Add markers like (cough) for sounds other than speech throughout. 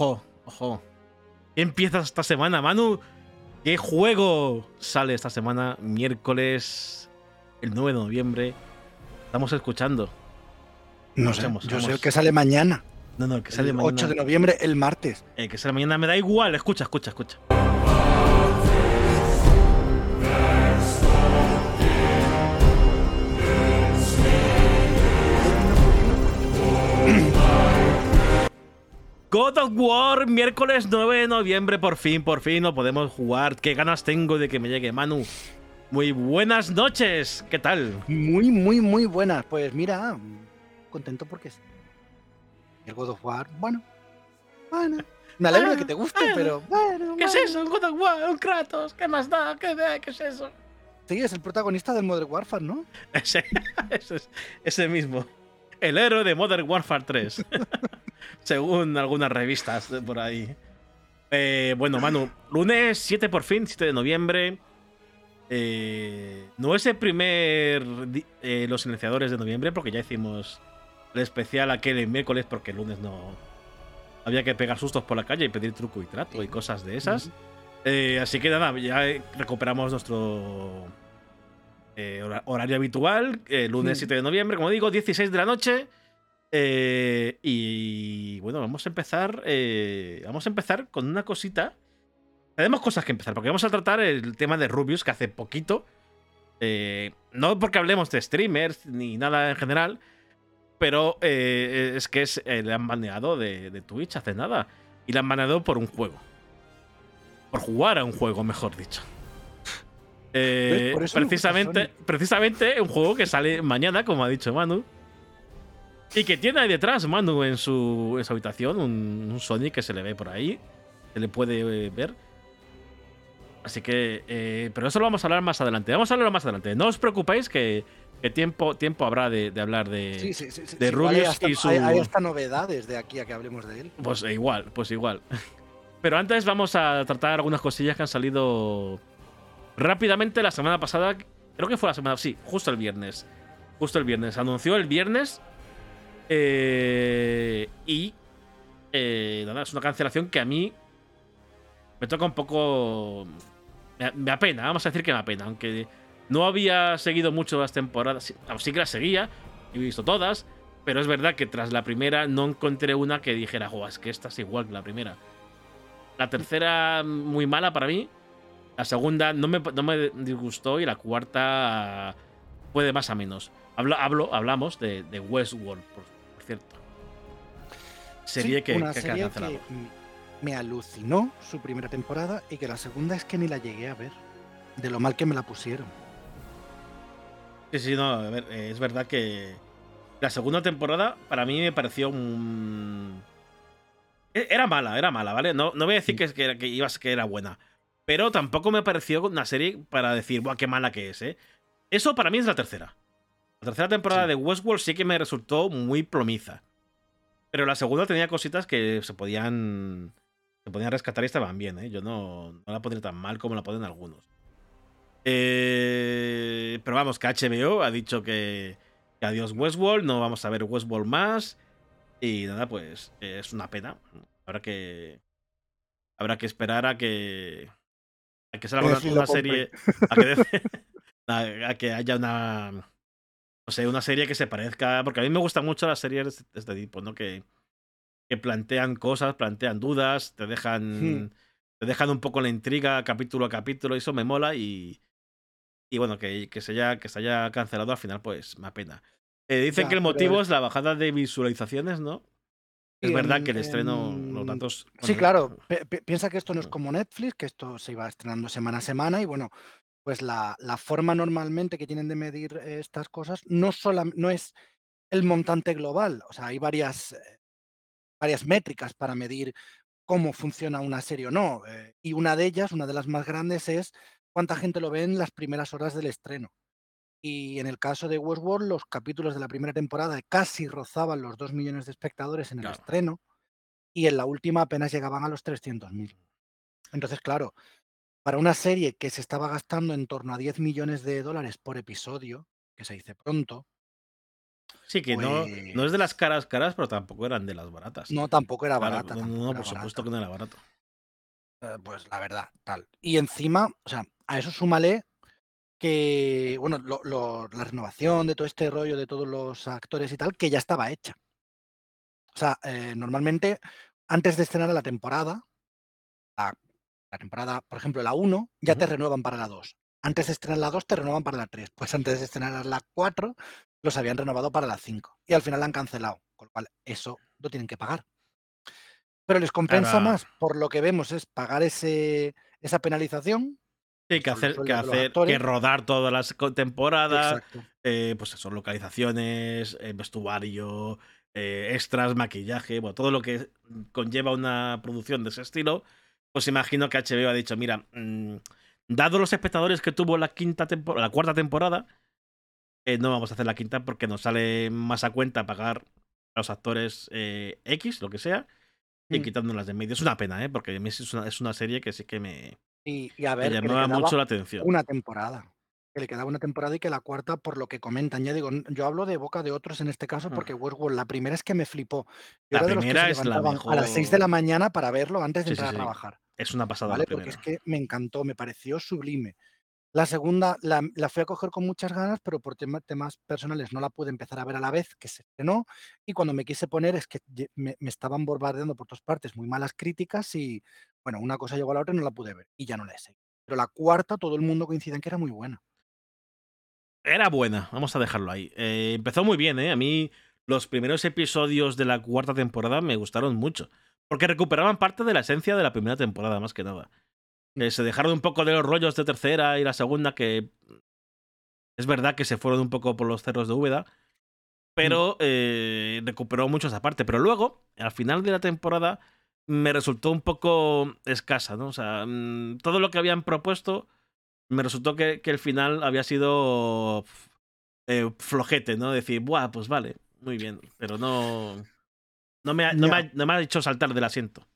Ojo, ojo. ¿Qué empieza esta semana, Manu? ¿Qué juego sale esta semana? Miércoles, el 9 de noviembre. Estamos escuchando. No sé, yo sé que sale mañana. No, no, que sale el mañana. 8 de noviembre, el martes. Eh, que sale mañana me da igual. Escucha, escucha, escucha. God of War, miércoles 9 de noviembre, por fin, por fin lo podemos jugar. Qué ganas tengo de que me llegue Manu. Muy buenas noches, ¿qué tal? Muy, muy, muy buenas. Pues mira, contento porque es el God of War, bueno, bueno. Me alegro de que te guste, pero bueno. ¿Qué es eso? Un God of War, un Kratos, ¿qué más da? ¿Qué, qué es eso? Sí, es el protagonista del Modern Warfare, ¿no? (laughs) Ese, ese, ese mismo. El héroe de Modern Warfare 3. (laughs) (laughs) según algunas revistas por ahí. Eh, bueno, Manu, lunes 7 por fin, 7 de noviembre. Eh, no es el primer eh, Los Iniciadores de noviembre, porque ya hicimos el especial aquel el miércoles, porque el lunes no. Había que pegar sustos por la calle y pedir truco y trato y cosas de esas. así que nada, ya recuperamos nuestro horario habitual, lunes 7 de noviembre, como digo, 16 de la noche. Eh, y bueno, vamos a empezar. Eh, vamos a empezar con una cosita. Tenemos cosas que empezar, porque vamos a tratar el tema de Rubius, que hace poquito. Eh, no porque hablemos de streamers ni nada en general, pero es que es, le han baneado de, Twitch hace nada. Y le han baneado por un juego. Por jugar a un juego, mejor dicho. precisamente, precisamente un juego que sale mañana, como ha dicho Manu. Y que tiene ahí detrás Manu en su, en su habitación, un, Sonic que se le ve por ahí. Se le puede eh, ver. Así que. Eh, pero eso lo vamos a hablar más adelante. Vamos a hablarlo más adelante. No os preocupéis que, tiempo, tiempo habrá de, hablar de, de Rubius y su. Hay, hasta novedades de aquí a que hablemos de él. Pues igual, pues igual. (laughs) Pero antes vamos a tratar algunas cosillas que han salido rápidamente la semana pasada. Creo que fue la semana. Sí, justo el viernes. Justo el viernes. Anunció el viernes eh, y eh, es una cancelación que a mí me toca un poco. Me, apena, vamos a decir que me apena. Aunque no había seguido mucho las temporadas, sí, que las seguía, he visto todas, pero es verdad que tras la primera no encontré una que dijera, oh, es que esta es igual que la primera. La tercera, muy mala para mí. La segunda no me, no me disgustó y la cuarta puede más a menos. Hablo, hablo hablamos de, de Westworld, por cierto. Serie que, una serie que me alucinó su primera temporada y que la segunda es que ni la llegué a ver. De lo mal que me la pusieron. Sí, sí, no, a ver, eh, es verdad que la segunda temporada para mí me pareció un... E, era mala, era mala, ¿vale? No, no voy a decir que, que, que, ibas, que era buena. Pero tampoco me pareció una serie para decir, Buah, qué mala que es, ¿eh? Eso para mí es la tercera. La tercera temporada de Westworld sí que me resultó muy plomiza. Pero la segunda tenía cositas que se podían. Se podían rescatar y estaban bien, ¿eh? Yo no, no la pondré tan mal como la ponen algunos. Eh, pero vamos, que HBO ha dicho que, que, adiós Westworld, no vamos a ver Westworld más. Y nada, pues es una pena. Habrá que. Habrá que esperar a que. A que salga una, serie. A que, (laughs) a que haya una o sea, una serie que se parezca. Porque a mí me gustan mucho las series de este tipo, ¿no? Que, que plantean cosas, plantean dudas, te dejan. Hmm. Te dejan un poco la intriga capítulo a capítulo, y eso me mola y. Y bueno, que, que, se, haya, que se haya cancelado al final, pues me apena. Eh, dicen que el motivo es la bajada de visualizaciones, ¿no? Es verdad que el estreno, los datos. Sí, claro. piensa que esto no es como Netflix, que esto se iba estrenando semana a semana y bueno, pues la, forma normalmente que tienen de medir estas cosas no, no es el montante global, o sea, hay varias, eh, varias métricas para medir cómo funciona una serie o no, eh, y una de ellas, una de las más grandes, es cuánta gente lo ve en las primeras horas del estreno. Y en el caso de Westworld, los capítulos de la primera temporada casi rozaban los 2 millones de espectadores en el estreno, y en la última apenas llegaban a los 300.000. Entonces, claro, para una serie que se estaba gastando en torno a 10 millones de dólares por episodio, que se dice pronto, Sí, que no, no es de Pues las caras caras, pero tampoco eran de las baratas. No, tampoco era Claro, barata. no, no, por supuesto que no era barato. Eh, pues la verdad, tal. Y encima, o sea, a eso súmale que, bueno, lo- lo- la renovación de todo este rollo de todos los actores y tal, que ya estaba hecha. O sea, eh, normalmente, antes de estrenar la temporada, la, la temporada, por ejemplo, la 1, ya te renuevan para la 2. Antes de estrenar la 2, te renuevan para la 3. Pues antes de estrenar la 4, los habían renovado para la 5. Y al final la han cancelado. Con lo cual, eso lo tienen que pagar. Pero les compensa Ahora- más, por lo que vemos, es pagar ese, esa penalización. Sí, que son hacer, que, hacer, que rodar todas las temporadas, eh, pues eso, localizaciones, eh, vestuario, eh, extras, maquillaje, bueno, todo lo que conlleva una producción de ese estilo, pues imagino que HBO ha dicho, mira, mm, dado los espectadores que tuvo la quinta la cuarta temporada, eh, no vamos a hacer la quinta porque nos sale más a cuenta pagar a los actores eh, X, lo que sea, y Mm. quitándolas de medio. Es una pena, ¿eh? Porque a mí es una, es una serie que sí que me, Y, y a me ver, le llamaba mucho la atención. una temporada. Que le quedaba una temporada y que la cuarta, por lo que comentan, ya digo, yo hablo de boca de otros en este caso, porque Westworld, la primera es que me flipó. Yo La primera se es la levantaban a las 6 de la mejor. mañana para verlo antes de Sí, entrar sí. a trabajar. Es una pasada ¿Vale? la Porque es que me encantó, me pareció sublime. La segunda la, la fui a coger con muchas ganas, pero por tema- temas personales no la pude empezar a ver a la vez que se estrenó. Y cuando me quise poner es que me, me estaban bombardeando por todas partes muy malas críticas y, bueno, una cosa llegó a la otra y no la pude ver. Y ya no la he seguido. Pero la cuarta, todo el mundo coincide en que era muy buena. Era buena, vamos a dejarlo ahí. Eh, empezó muy bien, ¿eh? A mí los primeros episodios de la cuarta temporada me gustaron mucho. Porque recuperaban parte de la esencia de la primera temporada, más que nada. Eh, se dejaron un poco de los rollos de tercera y la segunda, que es verdad que se fueron un poco por los cerros de Úbeda. Pero eh, recuperó mucho esa parte. Pero luego, al final de la temporada, me resultó un poco escasa, ¿no? O sea, mm, todo lo que habían propuesto me resultó que, que el final había sido eh, flojete, ¿no? Decir, buah, pues vale, muy bien, pero no. No me ha, no me ha- no me ha hecho saltar del asiento.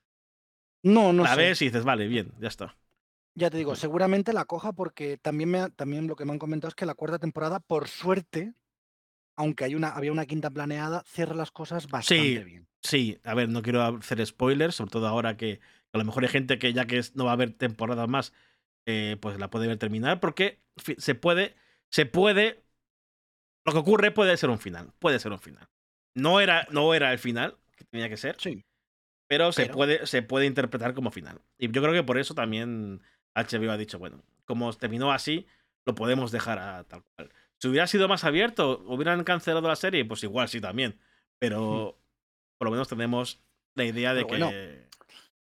No, no la sé. ves y dices, vale, bien, ya está. Ya te digo, seguramente la coja porque también, me, ha- también lo que me han comentado es que la cuarta temporada, por suerte, aunque hay una, había una quinta planeada, cierra las cosas bastante Sí. bien. Sí, a ver, no quiero hacer spoilers, sobre todo ahora que a lo mejor hay gente que ya que no va a haber temporada más, eh, pues la puede ver terminar, porque se puede, se puede, lo que ocurre puede ser un final, puede ser un final. No era, no era el final que tenía que ser, Sí. pero se, Puede, se puede interpretar como final. Y yo creo que por eso también HBO ha dicho, bueno, como terminó así, lo podemos dejar a tal cual. Si hubiera sido más abierto, hubieran cancelado la serie, pues igual sí también. Pero por lo menos tenemos la idea de. Pero que... bueno.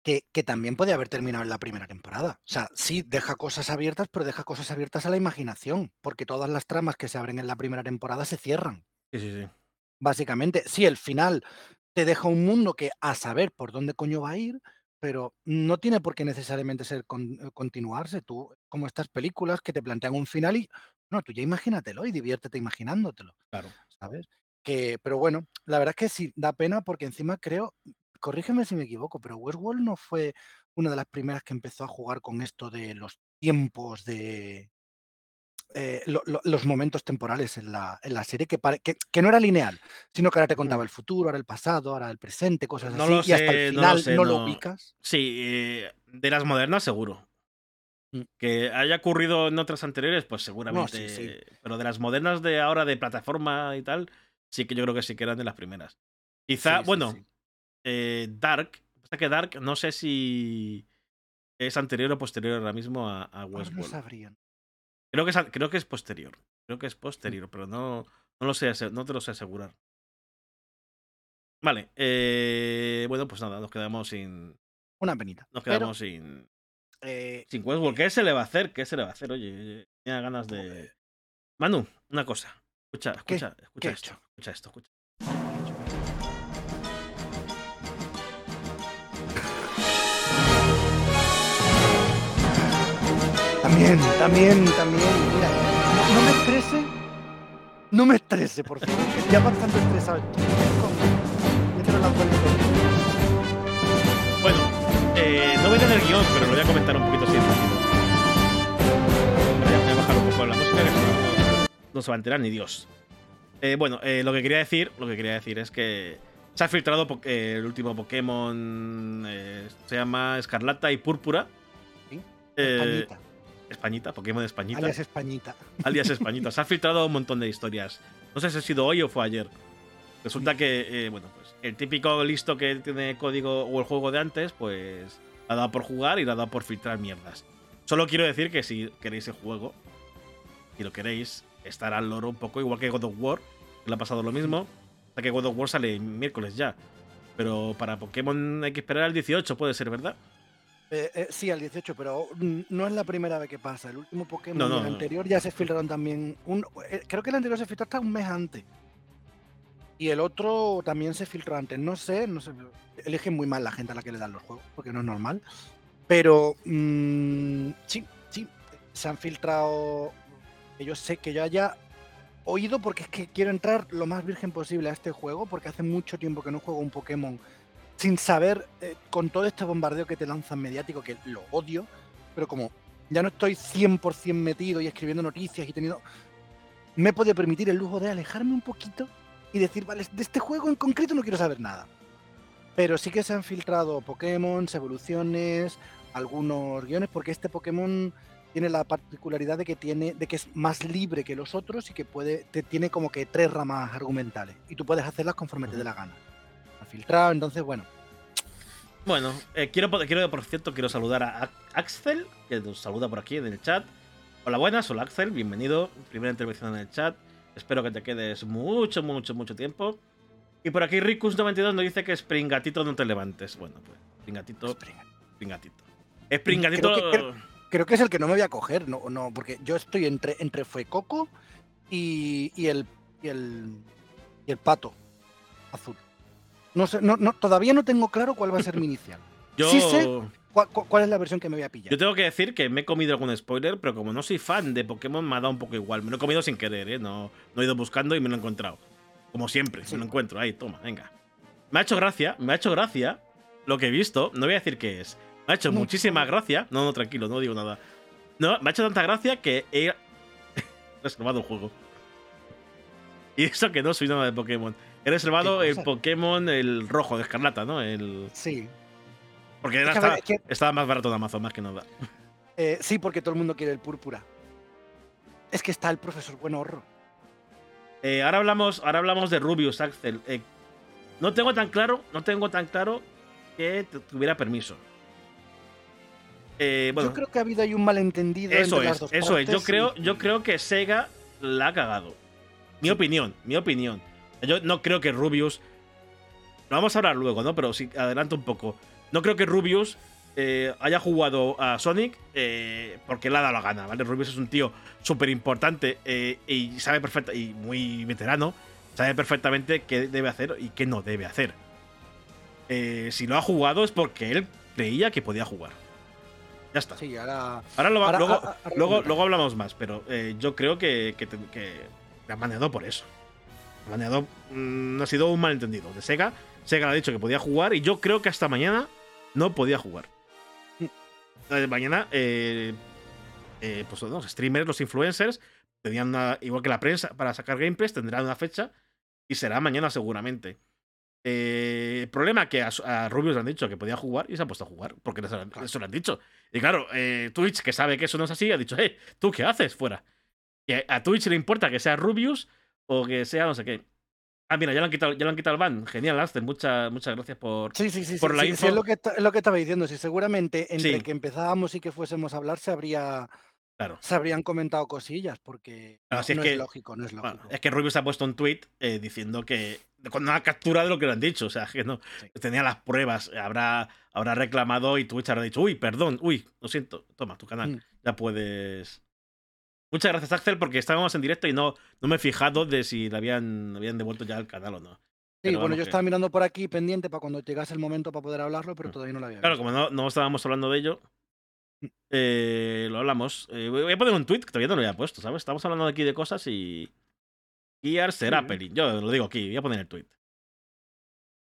Que, que también puede haber terminado en la primera temporada. O sea, sí, deja cosas abiertas, pero deja cosas abiertas a la imaginación, porque todas las tramas que se abren en la primera temporada se cierran. Sí, sí, sí. Básicamente, sí, el final te deja un mundo que a saber por dónde coño va a ir, pero no tiene por qué necesariamente ser con- eh, continuarse. Tú, como estas películas que te plantean un final y, no, tú ya imagínatelo y diviértete imaginándotelo, Claro. ¿sabes? Que, pero bueno, la verdad es que sí, da pena porque encima creo, corrígeme si me equivoco, pero Westworld no fue una de las primeras que empezó a jugar con esto de los tiempos de, eh, lo- lo- los momentos temporales en la, en la serie, que, pare- que, que no era lineal, sino que ahora te contaba el futuro, ahora el pasado, ahora el presente, cosas No así, lo y hasta sé, el no lo final no, sé, lo ubicas. Sí, eh, de las modernas seguro. Mm. Que haya ocurrido en otras anteriores, pues seguramente. sí. Pero de las modernas de ahora, de plataforma y tal, sí que yo creo que sí que eran de las primeras. Quizá, Sí, bueno. Eh, Dark. Pasa que Dark no sé si es anterior o posterior ahora mismo a, a no Westworld. sabrían. Creo que, es, creo que es posterior. Creo que es posterior, pero no, no lo sé, no te lo sé asegurar. Vale, eh, bueno, pues nada, nos quedamos sin. Una penita. Nos Pero, quedamos sin. eh, Sin Westworld. ¿Qué se le va a hacer? ¿Qué se le va a hacer? Oye, tenía ganas de. Manu, una cosa. Escucha, ¿Qué? escucha, escucha ¿Qué he esto. Escucha esto, escucha. También, también, también. Mira, no, no me estrese. No me estrese, por favor. Ya bastante estresado. Bueno, eh, no voy a tener guion, pero lo voy a comentar un poquito así. rápido. Voy a, voy a bajar un poco la música, que no, se va a enterar ni Dios. Eh, bueno, eh, lo que quería decir, lo que quería decir es que se ha filtrado el último Pokémon, se llama Escarlata y Púrpura. ¿Sí? Españita. Españita, Pokémon Españita. Alias Españita. Alias (laughs) Españita. se ha filtrado un montón de historias. No sé si ha sido hoy o fue ayer. Resulta que, bueno, pues el típico listo que tiene código o el juego de antes, pues ha dado por jugar y le ha dado por filtrar mierdas. Solo quiero decir que si queréis el juego, si lo queréis, estará al loro un poco, igual que God of War, que le ha pasado lo mismo. Hasta que God of War sale miércoles ya. Pero para Pokémon hay que esperar al 18, puede ser, ¿verdad? Eh, eh, sí, al 18, pero no es la primera vez que pasa. El último Pokémon, el anterior, ya se filtraron también. Un, eh, creo que el anterior se filtró hasta un mes antes. Y el otro también se filtró antes. No sé, no sé. Eligen muy mal la gente a la que le dan los juegos, porque no es normal. Pero mm, sí, sí, se han filtrado. Que yo sé que yo haya oído, porque es que quiero entrar lo más virgen posible a este juego, porque hace mucho tiempo que no juego un Pokémon sin saber, eh, con todo este bombardeo que te lanzan mediático, que lo odio, pero como ya no estoy 100% metido y escribiendo noticias y teniendo. Me puede permitir el lujo de alejarme un poquito y decir, vale, de este juego en concreto no quiero saber nada. Pero sí que se han filtrado Pokémon, evoluciones, algunos guiones, porque este Pokémon tiene la particularidad de que tiene, de que es más libre que los otros y que puede, te, tiene como que tres ramas argumentales. Y tú puedes hacerlas conforme te dé la gana. Filtrado, entonces bueno. Bueno, eh, quiero, quiero, por cierto, quiero saludar a Axel, que nos saluda por aquí en el chat. Hola, buenas, hola Axel, bienvenido. Primera intervención en el chat. Espero que te quedes mucho, mucho, mucho tiempo. Y por aquí Ricus92 nos dice que Springatito no te levantes. Bueno, pues Springatito. Springatito. Springatito. Creo que, creo, que es el que no me voy a coger, no, no, porque yo estoy entre, entre Fuecoco y, y, el, y, el, y el pato azul. No sé, no, no, todavía no tengo claro cuál va a ser mi inicial. (laughs) Yo... Sí sé ¿Cuál, es la versión que me voy a pillar? Yo tengo que decir que me he comido algún spoiler, pero como no soy fan de Pokémon, me ha dado un poco igual. Me lo he comido sin querer, ¿eh? No, no he ido buscando y me lo he encontrado. Como siempre, me lo encuentro. Ahí, toma, venga. Me ha hecho gracia, me ha hecho gracia lo que he visto. No voy a decir qué es. Me ha hecho muchísima gracia. No, no, tranquilo, no digo nada. No, me ha hecho tanta gracia que he (laughs) reservado un juego. Y eso que no soy nada de Pokémon. He reservado el Pokémon, el rojo de Escarlata, ¿no? El... Sí. Porque estaba, más barato de Amazon, más que nada. Eh, sí, porque todo el mundo quiere el púrpura. Es que está el profesor Buen Horro. Eh, ahora, hablamos, ahora hablamos de Rubius, Axel. Eh, no tengo tan claro, no tengo tan claro que tuviera permiso. yo creo que ha habido ahí un malentendido eso entre es, las dos Eso es, yo creo, yo creo que Sega la ha cagado. Mi opinión, mi opinión. Yo no creo que Rubius. Lo vamos a hablar luego, ¿no? Pero sí, adelanto un poco. No creo que Rubius eh, haya jugado a Sonic eh, porque le ha dado la gana, ¿vale? Rubius es un tío súper importante eh, y sabe perfecta y muy veterano, sabe perfectamente qué debe hacer y qué no debe hacer. si lo ha jugado es porque él creía que podía jugar. Ya está. Sí, ahora. luego, luego, hablamos más, pero yo creo que, que, le ha manejado por eso. Ha manejado. no mm, ha sido un malentendido. De Sega, Sega le ha dicho que podía jugar y yo creo que hasta mañana no podía jugar. Mañana, eh, eh, pues los streamers, los influencers, tenían una, igual que la prensa, para sacar gameplays, tendrán una fecha y será mañana seguramente. Eh, el problema que a, Rubius le han dicho que podía jugar y se ha puesto a jugar, porque eso, lo han dicho. Y claro, Twitch, que sabe que eso no es así, ha dicho, eh, ¿tú qué haces fuera? Que a Twitch le importa que sea Rubius o que sea no sé qué. Ah, mira, ya lo han quitado, ya lo han quitado el ban. Genial, Aster. Muchas, muchas gracias por, sí, sí, sí, por la sí, info. es, lo que, es lo que estaba diciendo. Si seguramente entre que empezábamos y que fuésemos a hablar se habría. Claro. Se habrían comentado cosillas, porque no, es, lógico, no es lógico. es que Rubius ha puesto un tweet eh, diciendo que. con una captura de lo que le han dicho. O sea, que no. Tenía las pruebas. Habrá, habrá reclamado y Twitch habrá dicho, uy, perdón, uy, lo siento. Toma, tu canal. Mm. Ya puedes. Muchas gracias, Axel, porque estábamos en directo y no, no me he fijado de si le habían, habían devuelto ya el canal o no. Sí, bueno, yo estaba mirando por aquí pendiente para cuando llegase el momento para poder hablarlo, pero mm. todavía no lo había Claro, como no, no, estábamos hablando de ello, mm. eh, lo hablamos. Eh, voy a poner un tweet que todavía no lo había puesto, ¿sabes? Estamos hablando aquí de cosas y. Gear será peli. Yo lo digo aquí, voy a poner el tweet.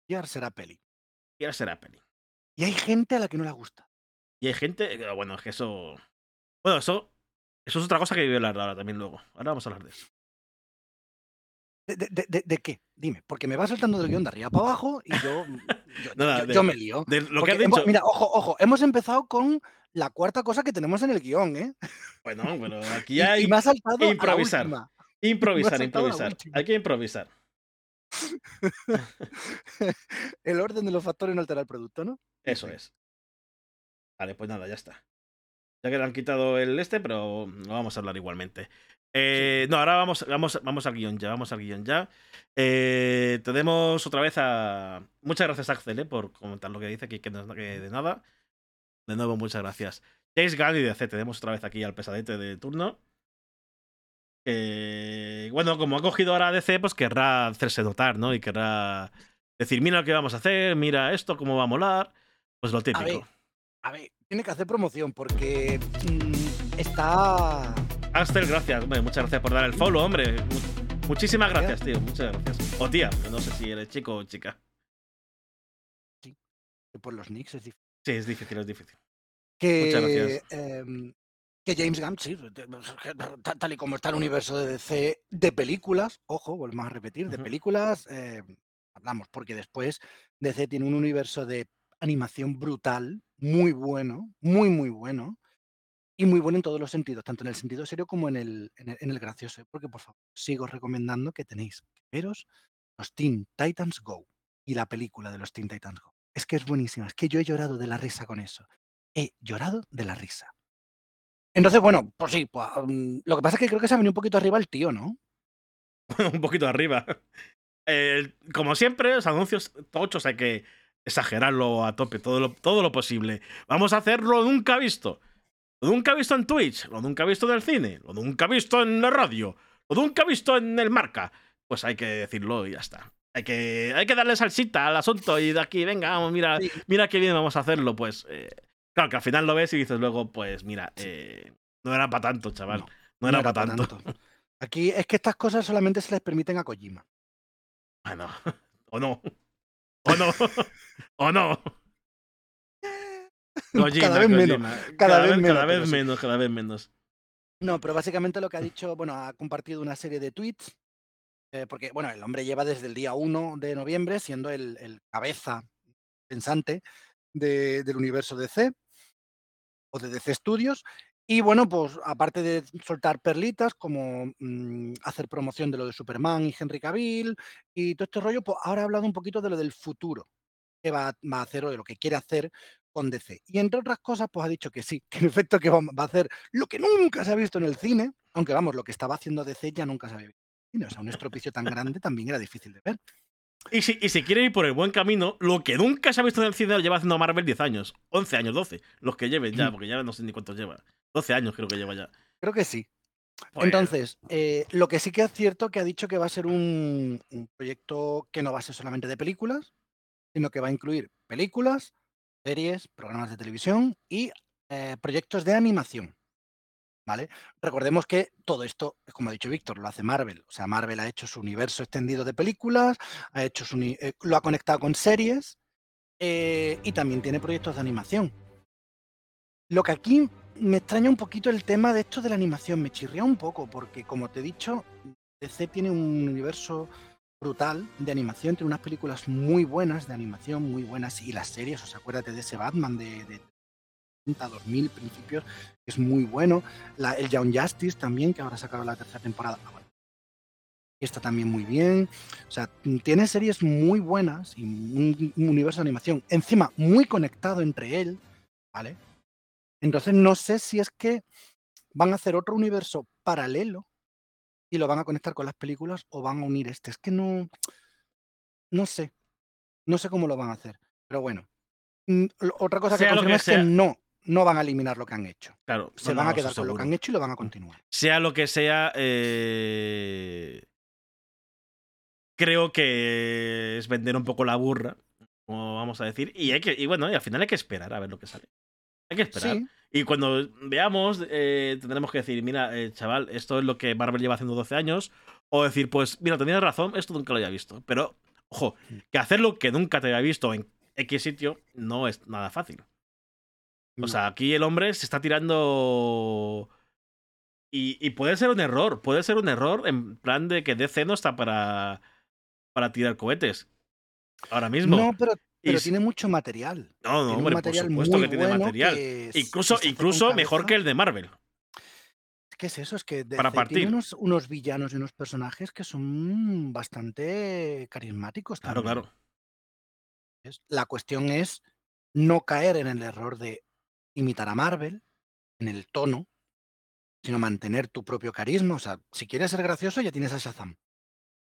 Gear será peli. Gear será peli. Y hay gente a la que no le gusta. Y hay gente. Bueno, es que eso. Bueno, eso eso es otra cosa que voy a hablar ahora también luego. Ahora vamos a hablar de eso. ¿De, qué? Dime, porque me va saltando del guion de arriba para abajo y yo, yo, (laughs) me lío. lo que dicho. mira, ojo, ojo, hemos empezado con la cuarta cosa que tenemos en el guion, ¿eh? Bueno, bueno, aquí (laughs) hay y, me ha saltado improvisar. improvisar, improvisar. Hay que improvisar. (laughs) el orden de los factores no altera el producto, ¿no? Eso es. Vale, pues nada, ya está. Ya que le han quitado el este, pero lo vamos a hablar igualmente. Eh, no, ahora vamos, vamos, vamos al guion ya, vamos al guion ya. Eh, tenemos otra vez a... Muchas gracias Axel eh, por comentar lo que dice, que, que, de nada. De nuevo, muchas gracias. James Gunn y DC, tenemos otra vez aquí al pesadete de turno. bueno, como ha cogido ahora DC, pues querrá hacerse notar, ¿no? Y querrá decir, mira lo que vamos a hacer, mira esto, cómo va a molar. Pues lo típico. A ver, tiene que hacer promoción porque mm, está Astel, gracias. muchas gracias por dar el follow, hombre. Muchísimas gracias, tío. Muchas gracias. O tía, no sé si eres chico o chica. Sí. Por los nicks es difícil. Sí, es difícil, es difícil. Que, Muchas gracias. Em, que James Gunn, sí, tal y como está el universo de DC de películas, ojo, volvemos a repetir, de películas, eh, hablamos, porque después DC tiene un universo de animación brutal, muy bueno, muy, muy bueno, y muy bueno en todos los sentidos, tanto en el sentido serio como en el, en el, gracioso. ¿eh? Porque, por favor, sigo recomendando que tenéis que veros los Teen Titans Go y la película de los Teen Titans Go. Es que es buenísima, es que yo he llorado de la risa con eso. He llorado de la risa. Entonces, bueno, pues sí, pues, mm, lo que pasa es que creo que se ha venido un poquito arriba el tío, ¿no? (laughs) un poquito arriba. (laughs) como siempre, los anuncios tochos hay que exagerarlo a tope, todo lo, todo lo posible. Vamos a hacerlo nunca visto. Lo nunca visto en Twitch, lo nunca visto en el cine, lo nunca visto en la radio, lo nunca visto en el marca. Pues hay que decirlo y ya está. Hay que, hay que darle salsita al asunto y de aquí, venga, vamos, mira, mira qué bien vamos a hacerlo. Pues eh, claro que al final lo ves y dices luego, pues mira, eh, no era para tanto, chaval. No, era, para tanto. Aquí es que estas cosas solamente se les permiten a Kojima. Bueno, (laughs) o no. O no. o no cada vez menos. Cada, vez, menos. Cada vez menos, cada vez menos. No, pero básicamente lo que ha dicho, bueno, ha compartido una serie de tweets, eh, porque, bueno, el hombre lleva desde el día 1 de noviembre siendo el, cabeza pensante del universo DC o de DC Studios. Y bueno, pues aparte de soltar perlitas como mm, hacer promoción de lo de Superman y Henry Cavill y todo este rollo, pues ahora ha hablado un poquito de lo del futuro que va, va a hacer o de lo que quiere hacer con DC. Y entre otras cosas, pues ha dicho que sí, (laughs) que en efecto que va, a hacer lo que nunca se ha visto en el cine, aunque vamos, lo que estaba haciendo DC ya nunca se había visto en el cine. O sea, un estropicio tan grande también era difícil de ver. Y si, y si quiere ir por el buen camino, lo que nunca se ha visto en el cine lo lleva haciendo Marvel 10 años, 11 años, 12, los que lleven ya, porque ya no sé ni cuántos lleva. 12 años creo que lleva ya. Creo que sí. Pues Entonces, eh, lo que sí que es cierto que ha dicho que va a ser un, proyecto que no va a ser solamente de películas, sino que va a incluir películas, series, programas de televisión y eh, proyectos de animación. ¿Vale? Recordemos que todo esto, como ha dicho Víctor, lo hace Marvel. O sea, Marvel ha hecho su universo extendido de películas, ha hecho su, eh, lo ha conectado con series eh, y también tiene proyectos de animación. Lo que aquí me extraña un poquito el tema de esto de la animación, me chirría un poco, porque como te he dicho, DC tiene un universo brutal de animación, tiene unas películas muy buenas de animación, muy buenas, y las series, o sea, acuérdate de ese Batman de, de 2000 principios, que es muy bueno, la, el Young Justice también, que ahora sacaron la tercera temporada, ah, y está también muy bien, o sea, tiene series muy buenas y un universo de animación, encima muy conectado entre él, ¿vale? Entonces no sé si es que van a hacer otro universo paralelo y lo van a conectar con las películas o van a unir este. Es que no, no sé, no sé cómo lo van a hacer, pero bueno. Mm, otra cosa que confirma es que no, no van a eliminar lo que han hecho. Claro, se van a quedar con lo que han hecho y lo van a continuar. Sea lo que sea, eh... creo que es vender un poco la burra, como vamos a decir, y hay que, y bueno, y al final hay que esperar a ver lo que sale. Hay que esperar. Y cuando veamos, eh, tendremos que decir, mira, eh, chaval, esto es lo que Marvel lleva haciendo 12 años. O decir, pues, mira, tenías razón, esto nunca lo había visto. Pero, ojo, mm. que hacerlo que nunca te había visto en X sitio no es nada fácil. O sea, aquí el hombre se está tirando Y, puede ser un error, puede ser un error en plan de que DC no está para, para tirar cohetes. Ahora mismo. No, pero, tiene mucho material. No, no, hombre, por supuesto que tiene material. incluso incluso mejor que el de Marvel. ¿Qué es eso? Es que Para partir. tiene unos, unos, villanos y unos personajes que son bastante carismáticos. Claro, claro. La cuestión es no caer en el error de imitar a Marvel, en el tono, sino mantener tu propio carisma. O sea, si quieres ser gracioso, ya tienes a Shazam.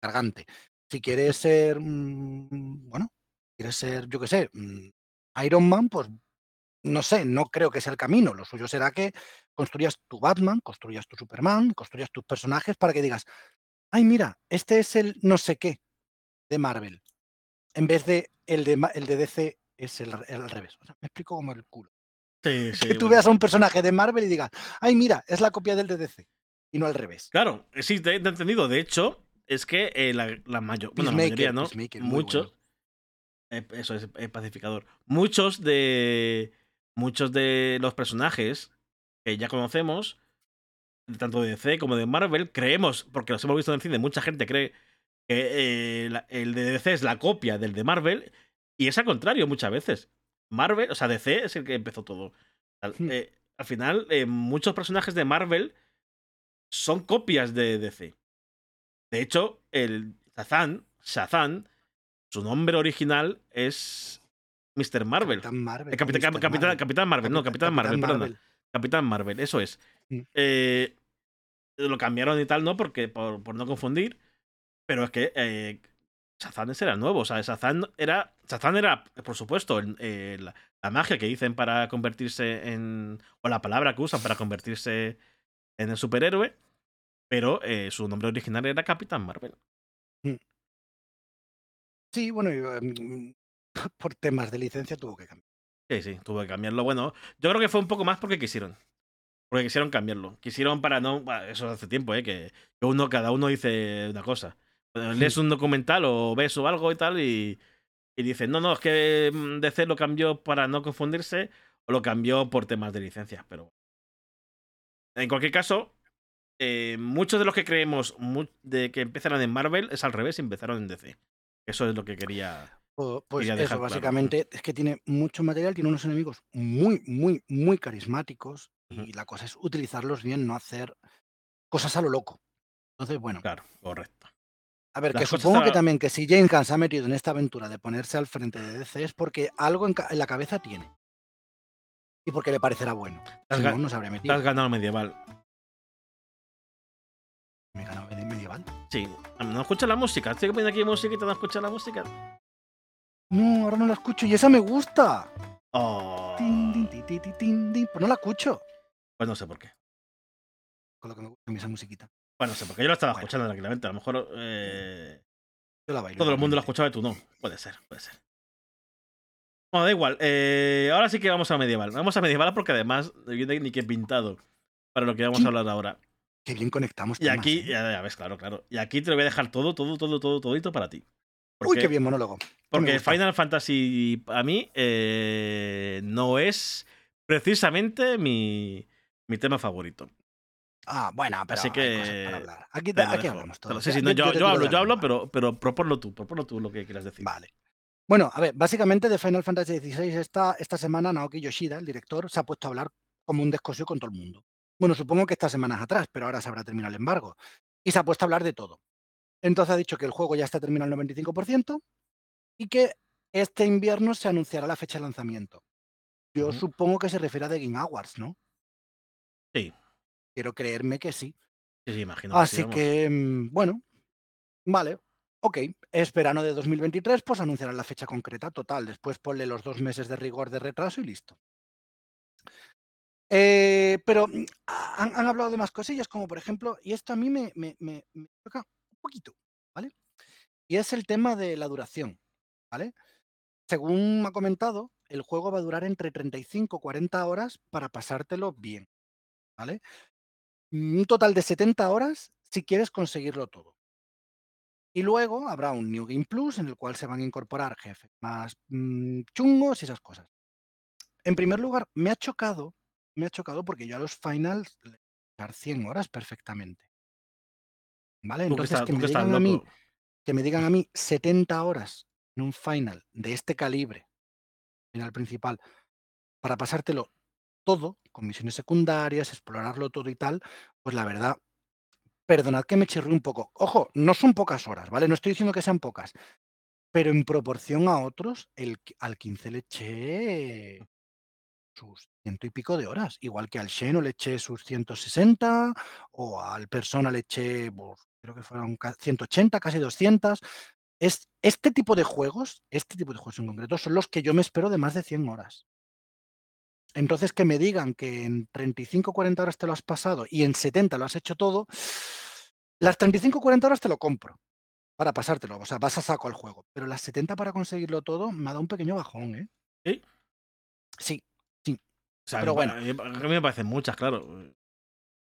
Cargante. Si quieres ser, mm, bueno, quieres ser, yo qué sé, mm, Iron Man, pues no sé, no creo que sea el camino. Lo suyo será que construyas tu Batman, construyas tu Superman, construyas tus personajes para que digas, ay, mira, este es el no sé qué de Marvel, en vez de el de, el de DC es el, al revés. me explico como el culo. Sí, sí, que tú veas a un personaje de Marvel y digas, ay, mira, es la copia del de DC y no al revés. Claro, sí, te he entendido. De hecho, es que eh, la, mayor, bueno, la mayoría, ¿no? Muchos, eh, eso es pacificador. Muchos de muchos de los personajes que ya conocemos, tanto de DC como de Marvel, creemos, porque los hemos visto en el cine, mucha gente cree que eh, el de DC es la copia del de Marvel, y es al contrario muchas veces. Marvel, o sea, DC es el que empezó todo. Al, hmm. eh, final, eh, muchos personajes de Marvel son copias de DC. De hecho, el Shazam, Shazam, su nombre original es Mr. Marvel. Capitán Marvel. Capitán, Marvel, no, Capitán, Marvel, perdón. Capitán Marvel, eso es. Mm. Eh, lo cambiaron y tal, ¿no? Porque, por, por no confundir. Pero es que eh, Shazam era nuevo. O sea, Shazam era. Shazam era, por supuesto, eh, la, magia que dicen para convertirse en. O la palabra que usan para convertirse en el superhéroe. Pero eh, su nombre original era Capitán Marvel. Sí, bueno, em, (laughs) por temas de licencia tuvo que cambiar. Sí, sí, tuvo que cambiarlo. Bueno, yo creo que fue un poco más porque quisieron. Porque quisieron cambiarlo. Quisieron para no. Eso hace tiempo, ¿eh? Que, uno, cada uno dice una cosa. Lees un documental o ves o algo y tal y, y dices, no, no, es que mm, DC lo cambió para no confundirse o lo cambió por temas de licencia. Pero. En cualquier caso, eh, muchos de los que creemos de que empezaron en Marvel es al revés, empezaron en DC. Eso es lo que quería. Pues eso, básicamente es que tiene mucho material, tiene unos enemigos muy, muy, muy carismáticos y la cosa es utilizarlos bien, no hacer cosas a lo loco. Entonces, bueno. Claro, correcto. A ver, que supongo que también que si James Gunn se ha metido en esta aventura de ponerse al frente de DC es porque algo en, la cabeza tiene. Y porque le parecerá bueno. Si no, no se habría metido. has ganado medieval. ¿Me he ganado medieval? Sí. No escuchas la música. Estoy poniendo aquí música y te no escuchas la música. No, ahora no la escucho y esa me gusta. Oh. pues no la escucho. Pues no sé por qué. Con lo que me gusta esa musiquita. Bueno, no sé, porque yo la estaba escuchando tranquilamente. A lo mejor eh, yo la bailo, todo el mundo la escuchaba y tú no. Puede ser, puede ser. Bueno, da igual. Eh, ahora sí que vamos a medieval. Vamos a medieval porque además ni que pintado para lo que vamos a hablar ahora. Qué bien conectamos. Y aquí, ¿eh? ya, ves, claro, claro. Y aquí te lo voy a dejar todo, todo, todo, todo, todito para ti. Uy, qué bien monólogo. Porque Final Fantasy a mí eh, no es precisamente mi, mi tema favorito. Ah, bueno, pero Así que... Aquí, aquí hablamos todos. Sí, sí, yo, yo, hablo, yo hablo, pero, pero proponlo tú, proponlo tú lo que quieras decir. Vale. Bueno, a ver, básicamente de Final Fantasy XVI esta, esta semana Naoki Yoshida, el director, se ha puesto a hablar como un descosio con todo el mundo. Bueno, supongo que estas semanas atrás, pero ahora se habrá terminado el embargo. Y se ha puesto a hablar de todo. Entonces ha dicho que el juego ya está terminado al 95% y que este invierno se anunciará la fecha de lanzamiento. Yo supongo que se refiere a The Game Awards, ¿no? Sí. Quiero creerme que sí. Sí, sí, imagino. Así que, mm, bueno, vale, ok. Es verano de 2023, pues anunciarán la fecha concreta total. Después ponle los dos meses de rigor de retraso y listo. Eh, pero mm, han, hablado de más cosillas, como por ejemplo, y esto a mí me, me, toca poquito, ¿vale? Y es el tema de la duración, ¿vale? Según me ha comentado, el juego va a durar entre 35 y 40 horas para pasártelo bien, ¿vale? Un total de 70 horas si quieres conseguirlo todo. Y luego habrá un New Game Plus en el cual se van a incorporar jefes más mm, chungos y esas cosas. En primer lugar, me ha chocado, me ha chocado porque yo a los finals estar 100 horas perfectamente. ¿Vale? Que Entonces, que me digan a mí, que me digan a mí 70 horas en un final de este calibre, final principal, para pasártelo todo, con misiones secundarias, explorarlo todo y tal, pues la verdad, perdonad que me chirríe un poco. Ojo, no son pocas horas, ¿vale? No estoy diciendo que sean pocas, pero en proporción a otros, el, al 15 le eché sus ciento y pico de horas, igual que al Xeno le eché sus 160 o al Persona le eché, pues, creo que fueron ca- 180, casi 200. Es, este tipo de juegos, este tipo de juegos en concreto, son los que yo me espero de más de 100 horas. Entonces, que me digan que en 35 o 40 horas te lo has pasado y en 70 lo has hecho todo, las 35 o 40 horas te lo compro para pasártelo, o sea, vas a saco al juego, pero las 70 para conseguirlo todo me ha dado un pequeño bajón, ¿eh? ¿Sí? Sí, O sea, Pero bueno. a mí- a mí me parecen muchas, claro.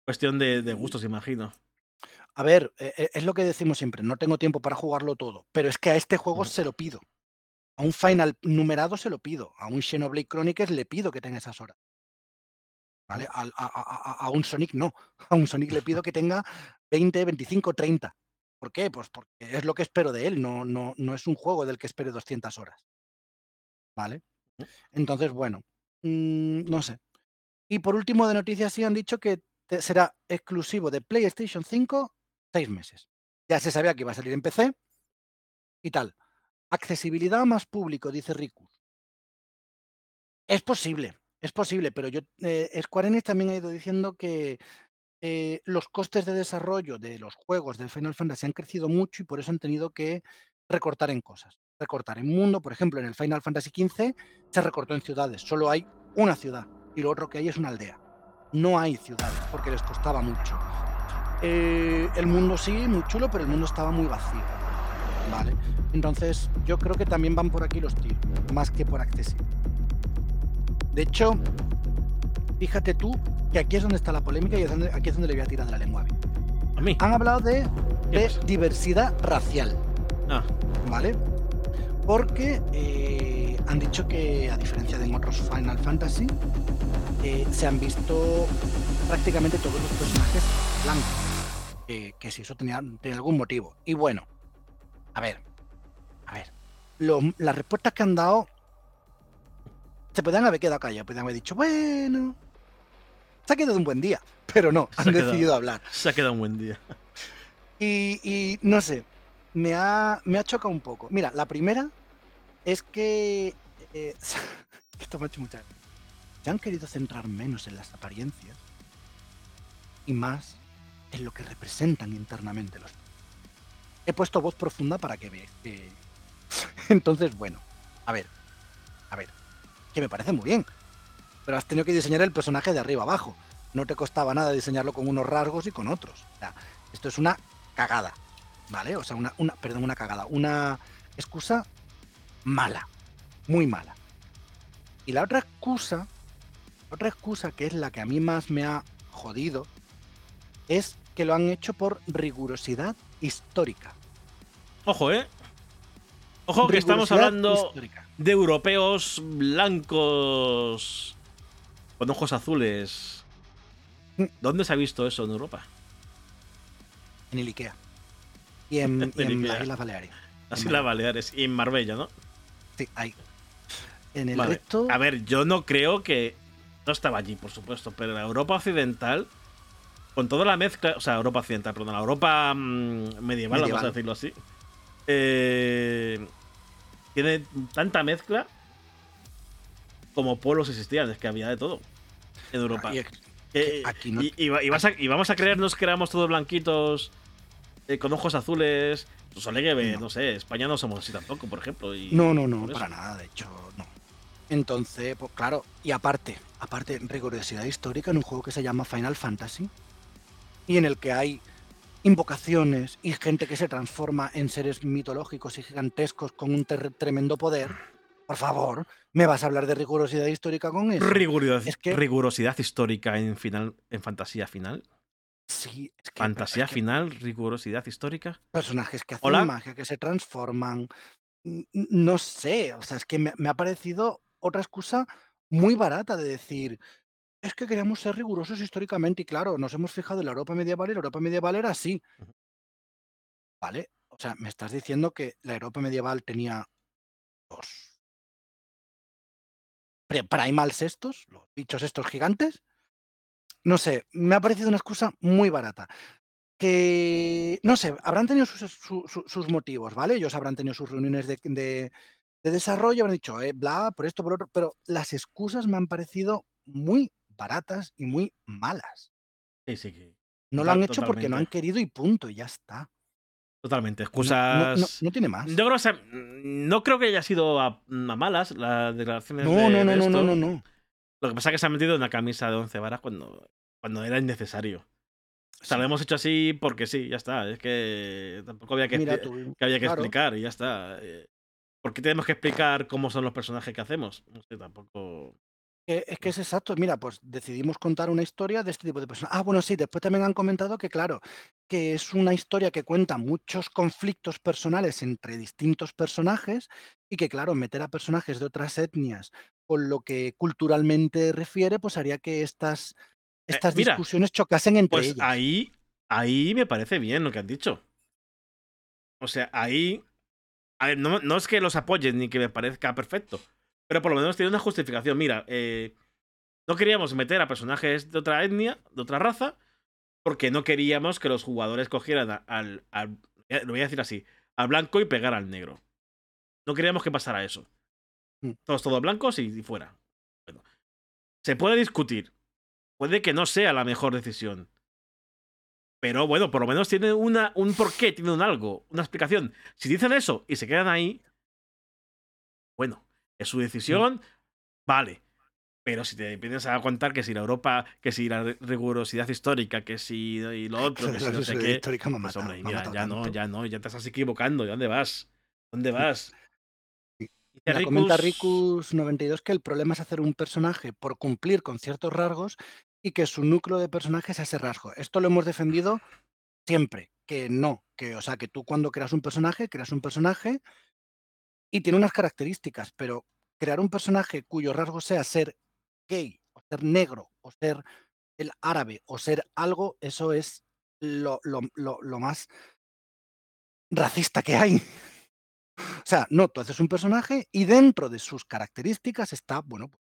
Cuestión de, de gustos, imagino. A ver, e- e- es lo que decimos siempre, no tengo tiempo para jugarlo todo, pero es que a este juego se lo pido. A un final numerado se lo pido, a un Xenoblade Chronicles le pido que tenga esas horas. A, a- a- a un Sonic no, (laughs) a un Sonic le pido que tenga 20, 25, 30. ¿Por qué? Pues porque es lo que espero de él, no, no, no es un juego del que espere 200 horas. ¿Vale? Entonces, bueno, mm, no sé. Y por último de noticias sí han dicho que será exclusivo de PlayStation 5 seis meses. Ya se sabía que iba a salir en PC y tal. Accesibilidad más público, dice Riku. Es posible, es posible, pero yo eh, Square Enix también ha ido diciendo que eh, los costes de desarrollo de los juegos de Final Fantasy han crecido mucho y por eso han tenido que recortar en cosas. Recortar en mundo, por ejemplo, en el Final Fantasy XV se recortó en ciudades, solo hay una ciudad y lo otro que hay es una aldea. No hay ciudades porque les costaba mucho. Eh, el mundo sí, muy chulo, pero el mundo estaba muy vacío. ¿Vale? Entonces, yo creo que también van por aquí los tiros, más que por accesible. De hecho, fíjate tú que aquí es donde está la polémica y es donde- aquí es donde le voy a tirar de la lengua. a mí. Han hablado de, ¿Qué de diversidad racial, Ah, ¿vale? Porque eh, han dicho que, a diferencia de en otros Final Fantasy, eh, se han visto prácticamente todos los personajes blancos. Que, que si eso tenía, tenía algún motivo. Y bueno, a ver, a ver. lo- las respuestas que han dado se podían haber quedado callados, podían haber dicho, bueno, se ha quedado un buen día. Pero no, Se han ha quedado. decidido hablar. se ha quedado un buen día. Y, y no sé, me ha, me ha chocado un poco. Mira, la primera es que. eh, (laughs) esto me ha hecho mucha. Se han querido centrar menos en las apariencias y más en lo que representan internamente los. He puesto voz profunda para que veáis. que- (laughs) Entonces, bueno, a ver, a ver, que me parece muy bien. Pero has tenido que diseñar el personaje de arriba abajo. No te costaba nada diseñarlo con unos rasgos y con otros. O sea, esto es una cagada, ¿vale? O sea, una, una, perdón, una cagada, una excusa mala, muy mala. Y la otra excusa, otra excusa que es la que a mí más me ha jodido, es que lo han hecho por rigurosidad histórica. Ojo, ¿eh? Ojo que estamos hablando histórica. de europeos blancos con ojos azules. Mm. ¿Dónde se ha visto eso en Europa? En el Ikea. Y en, y las Islas Baleares. Las Islas Baleares y en Marbella, ¿no? Sí, ahí. En el Vale. resto. A ver, yo no creo que. No estaba allí, por supuesto, pero la Europa Occidental, con toda la mezcla. O sea, Europa Occidental, perdón, la Europa mm, medieval, vamos a decirlo así. eh, tiene tanta mezcla como pueblos existían, es que había de todo en Europa. que aquí no- y, y va- y vas a- y vamos a creernos que éramos todos blanquitos, eh, con ojos azules. Pues No. no sé, España no somos así tampoco, por ejemplo. y- No, no, no, para nada, de hecho, no. Entonces, pues claro, y aparte, aparte, rigurosidad histórica en un juego que se llama Final Fantasy y en el que hay invocaciones y gente que se transforma en seres mitológicos y gigantescos con un tremendo poder. Por favor, ¿me vas a hablar de rigurosidad histórica con eso? Rigurosidad, Es que- rigurosidad histórica en final en fantasía final. Sí, es que, Fantasía es que final, rigurosidad histórica. personajes que hacen Hola. magia, que se transforman. No sé, o sea, es que me, me ha parecido otra excusa muy barata de decir, Es que queríamos ser rigurosos históricamente y claro, nos hemos fijado en la Europa medieval y la Europa medieval era así. ¿Vale? O sea, me estás diciendo que la Europa medieval tenía los primals estos, los bichos estos gigantes. No sé, me ha parecido una excusa muy barata. Que, no sé, habrán tenido sus, motivos, ¿vale? Ellos habrán tenido sus reuniones de, de, desarrollo, habrán dicho, eh, bla, por esto, por otro, pero las excusas me han parecido muy baratas y muy malas. Sí, sí. No lo han hecho porque no han querido y punto, y ya está. Totalmente, excusas. No, tiene más. Yo creo, no creo que haya sido a, malas las declaraciones no, de, no, no, no, no, no, no. Lo que pasa es que se ha metido en una camisa de 11 varas cuando, cuando era innecesario. O sea, lo hemos hecho así porque sí, ya está. Es que tampoco había que, que, había que explicar y ya está. Eh, ¿Por qué tenemos que explicar cómo son los personajes que hacemos? No sé, tampoco. Es que es exacto. Mira, pues decidimos contar una historia de este tipo de personas. Ah, bueno, sí, después también han comentado que, claro, que es una historia que cuenta muchos conflictos personales entre distintos personajes y que, claro, meter a personajes de otras etnias con lo que culturalmente refiere, pues haría que estas, eh, estas discusiones chocasen entre pues Ahí, ahí me parece bien lo que han dicho. O sea, ahí. no, no es que los apoyen ni que me parezca perfecto pero por lo menos tiene una justificación. Mira, eh, no queríamos meter a personajes de otra etnia, de otra raza, porque no queríamos que los jugadores cogieran al, lo voy a decir así, al blanco y pegar al negro. No queríamos que pasara eso. Mm. Todos, todos blancos y, fuera. Bueno, se puede discutir. Puede que no sea la mejor decisión. Pero bueno, por lo menos tiene una, un porqué, tiene un algo, una explicación. Si dicen eso y se quedan ahí, bueno, es su decisión, vale. Pero si te empiezas a contar que si la Europa, que si la rigurosidad histórica, que si y lo otro, (laughs) que si no sé qué. Pues hombre, mira, ya no, ya no, ya te estás equivocando. ¿Dónde vas? ¿Dónde vas? Me comenta Ricus92 que el problema es hacer un personaje por cumplir con ciertos rasgos y que su núcleo de personajes es ese rasgo. Esto lo hemos defendido siempre, que no, que o sea, que tú cuando creas un personaje, creas un personaje y tiene unas características, pero crear un personaje cuyo rasgo sea ser gay, o ser negro, o ser el árabe, o ser algo, eso es lo, lo, más racista que hay. O sea, no, tú haces un personaje y dentro de sus características está, bueno, pues,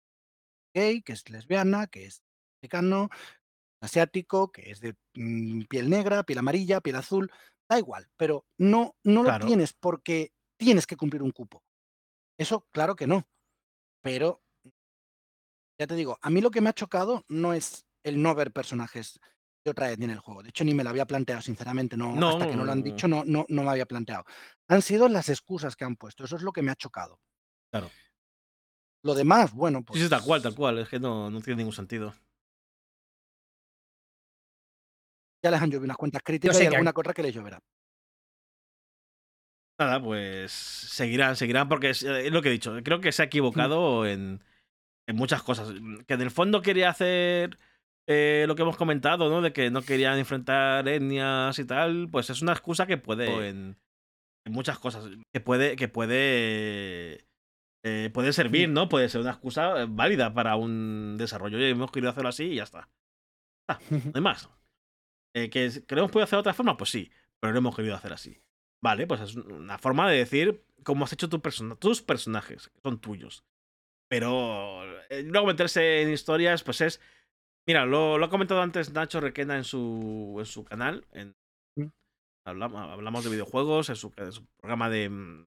gay, que es lesbiana, que es mexicano, asiático, que es de mm, piel negra, piel amarilla, piel azul, da igual, pero no, no lo tienes porque tienes que cumplir un cupo. Eso, claro que no. Pero, ya te digo, a mí lo que me ha chocado no es el no ver personajes otra etnia en el juego. De hecho, ni me lo había planteado, sinceramente. No, hasta que no lo han dicho, no, no, no me había planteado. Han sido las excusas que han puesto. Eso es lo que me ha chocado. Claro. Lo demás, bueno, pues. Sí, sí, tal cual, tal cual. Es que no, no tiene ningún sentido. Ya les han llovido unas cuentas críticas y alguna cosa que les lloverá. Nada, pues seguirán, seguirán, porque es, eh, lo que he dicho. Creo que se ha equivocado en, en muchas cosas. Que en el fondo quería hacer eh, lo que hemos comentado, ¿no? De que no querían enfrentar etnias y tal. Pues es una excusa que puede. En, en muchas cosas. Que puede. Que puede. Eh, puede servir, ¿no? Puede ser una excusa válida para un desarrollo. Y hemos querido hacerlo así y ya está. Ah, (laughs) no hay más. ¿Que queremos poder hacer de otra forma? Pues sí, pero lo hemos querido hacer así. Vale, pues es una forma de decir cómo has hecho tu tus personajes, que son tuyos. Pero eh, luego meterse en historias, pues es. Mira, lo, ha comentado antes Nacho Requena en su, en su canal. En, hablamos, hablamos, de videojuegos, en su, programa de, mm,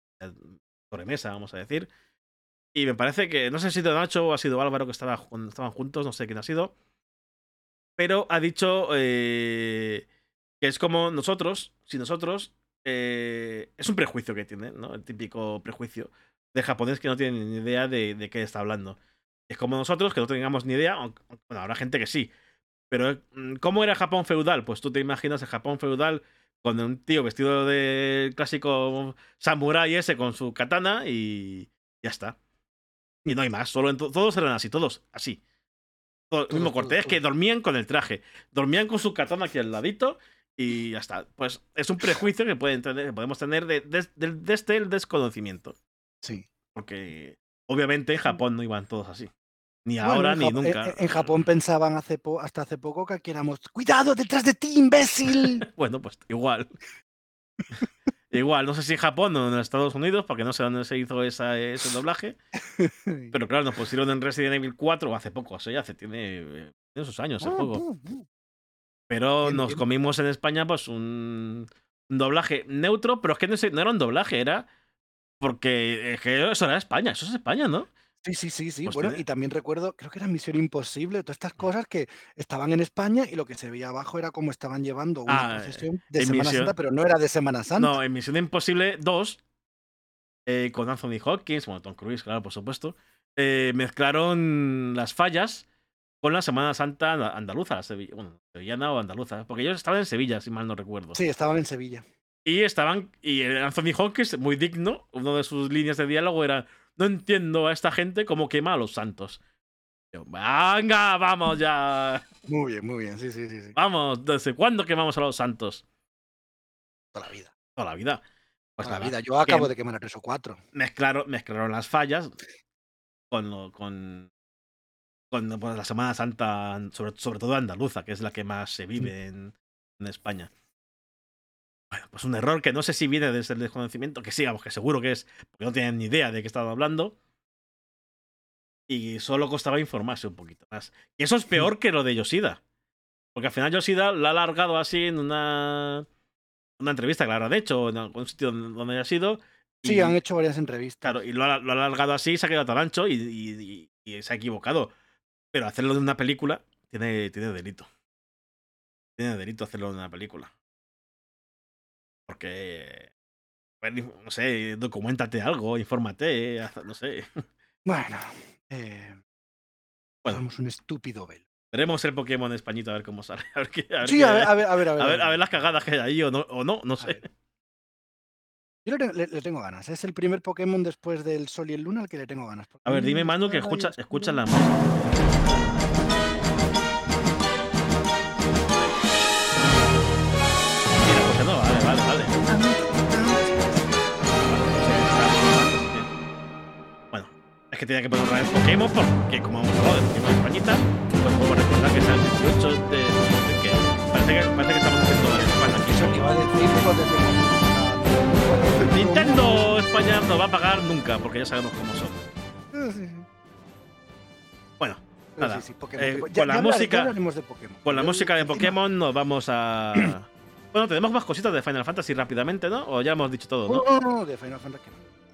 sobremesa, vamos a decir. Y me parece que, no sé si ha sido Nacho o ha sido Álvaro que estaba, estaban juntos, no sé quién ha sido. Pero ha dicho eh, que es como nosotros, si nosotros eh, es un prejuicio que tiene, ¿no? El típico prejuicio de japonés que no tiene ni idea de, qué está hablando. Es como nosotros, que no tengamos ni idea, bueno, habrá gente que sí. Pero, mm, ¿cómo era Japón feudal? Pues tú te imaginas el Japón feudal con un tío vestido de clásico samurai ese con su katana y ya está. Y no hay más, solo todos eran así, todos así. el mismo corte, es que dormían con el traje, dormían con su katana aquí al ladito y ya está. Pues es un prejuicio que, pueden tener, que podemos tener de, desde el desconocimiento. Sí. Porque obviamente en Japón no iban todos así. Ni ahora ni en, nunca. En, Japón pensaban hace hasta hace poco que aquí éramos ¡Cuidado detrás de ti, imbécil! (laughs) bueno, pues igual. igual, no sé si en Japón o en Estados Unidos, porque no sé dónde se hizo ese doblaje. (laughs) pero claro, nos pusieron en Resident Evil 4 hace poco, o sea, hace, tiene, tiene sus años el uh, juego. Pero nos comimos en España pues un, doblaje neutro, pero es que no, no era un doblaje, era porque que eso era España, eso es España, ¿no? Sí, sí, sí, sí. Pues bueno, y también recuerdo, creo que era Misión Imposible, todas estas cosas que estaban en España y lo que se veía abajo era como estaban llevando una ah, procesión de Semana Santa, pero no era de Semana Santa. No, en Misión Imposible 2, eh, con Anthony Hopkins, bueno, Tom Cruise, claro, por supuesto, eh, mezclaron las fallas con la Semana Santa andaluza, bueno, sevillana o andaluza, porque ellos estaban en Sevilla, si mal no recuerdo. Sí, estaban en Sevilla. Y estaban, y Anthony Hopkins, muy digno, una de sus líneas de diálogo era no entiendo a esta gente cómo quema a los santos. Venga, vamos ya. Muy bien, muy bien, sí, sí, sí. Vamos, ¿desde cuándo quemamos a los santos? Toda la vida. Toda la vida. Pues Toda la vida. Yo acabo de quemar a tres o cuatro. Mezclaron, mezclaron las fallas con, con, con pues, la Semana Santa, sobre, sobre, todo andaluza, que es la que más se vive en, en España. Bueno, pues un error que no sé si viene desde el desconocimiento, que sí, que seguro que es, porque no tienen ni idea de qué estaba hablando. Y solo costaba informarse un poquito más. Y eso es peor que lo de Yoshida. Porque al final Yoshida lo ha alargado así en una, una entrevista, claro, de hecho, en algún sitio donde haya sido. sí, han hecho varias entrevistas. Claro, y lo ha, alargado así, se ha quedado tan ancho y, se ha equivocado. Pero hacerlo de una película tiene, tiene delito. Tiene delito hacerlo de una película. Porque, no sé, documentate algo, infórmate, no sé. Bueno, eh, bueno. Somos un estúpido velo. Veremos el Pokémon españito a ver cómo sale. (laughs) A ver, qué, sí, a, ver, a, ver, a, ver, a, ver, a ver. las cagadas que hay ahí o no, o no, no sé. Yo le, le, tengo ganas. Es el primer Pokémon después del Sol y el Luna al que le tengo ganas. A ver, dime, Manu, que escucha, escucha la música. Que tenía que poner otra vez Pokémon porque como hemos hablado de Pokémon Españita, pues puedo recordar que es el 18 de, de que parece que parece que estamos haciendo en España aquí. Eso iba a decir Nintendo España no va a pagar nunca porque ya sabemos cómo son. Bueno, nada. Eh, con la música, con la música de Pokémon nos vamos a (clears throat) Bueno, tenemos más cositas de Final Fantasy rápidamente, ¿no? O ya hemos dicho todo, ¿no? No, no, de Final Fantasy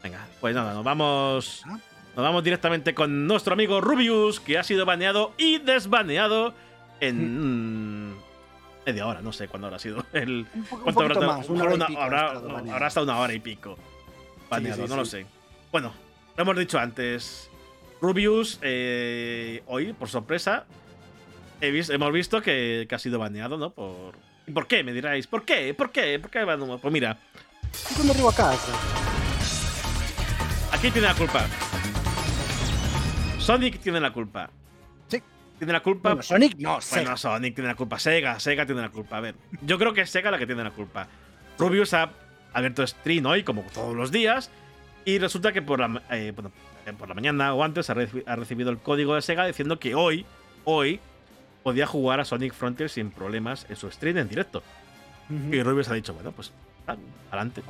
Venga, pues nada, nos vamos. Ah. Nos vamos directamente con nuestro amigo Rubius, que ha sido baneado y desbaneado en. media hora, no sé cuándo habrá sido. (laughs) El, un ¿Cuánto habrá, más, una hora habrá, hasta una hora y pico. Baneado, no lo sé. Bueno, lo hemos dicho antes. Rubius, eh, hoy, por sorpresa, hemos visto que, que ha sido baneado, ¿no? Por por qué? Me diráis. ¿Por qué? ¿Por qué? ¿Por qué Pues mira. ¿Y cuando arriba a casa? Aquí tiene la culpa. Sonic tiene la culpa. Sí. Tiene la culpa. Sonic no, Bueno, Sonic tiene la culpa. Sega, Sega tiene la culpa. A ver, yo creo que es Sega la que tiene la culpa. Rubius ha abierto stream hoy, como todos los días, y resulta que por la, eh, por la mañana o antes ha, recibido el código de Sega diciendo que hoy, hoy, podía jugar a Sonic Frontier sin problemas en su stream en directo. Y Rubius ha dicho, bueno, pues adelante,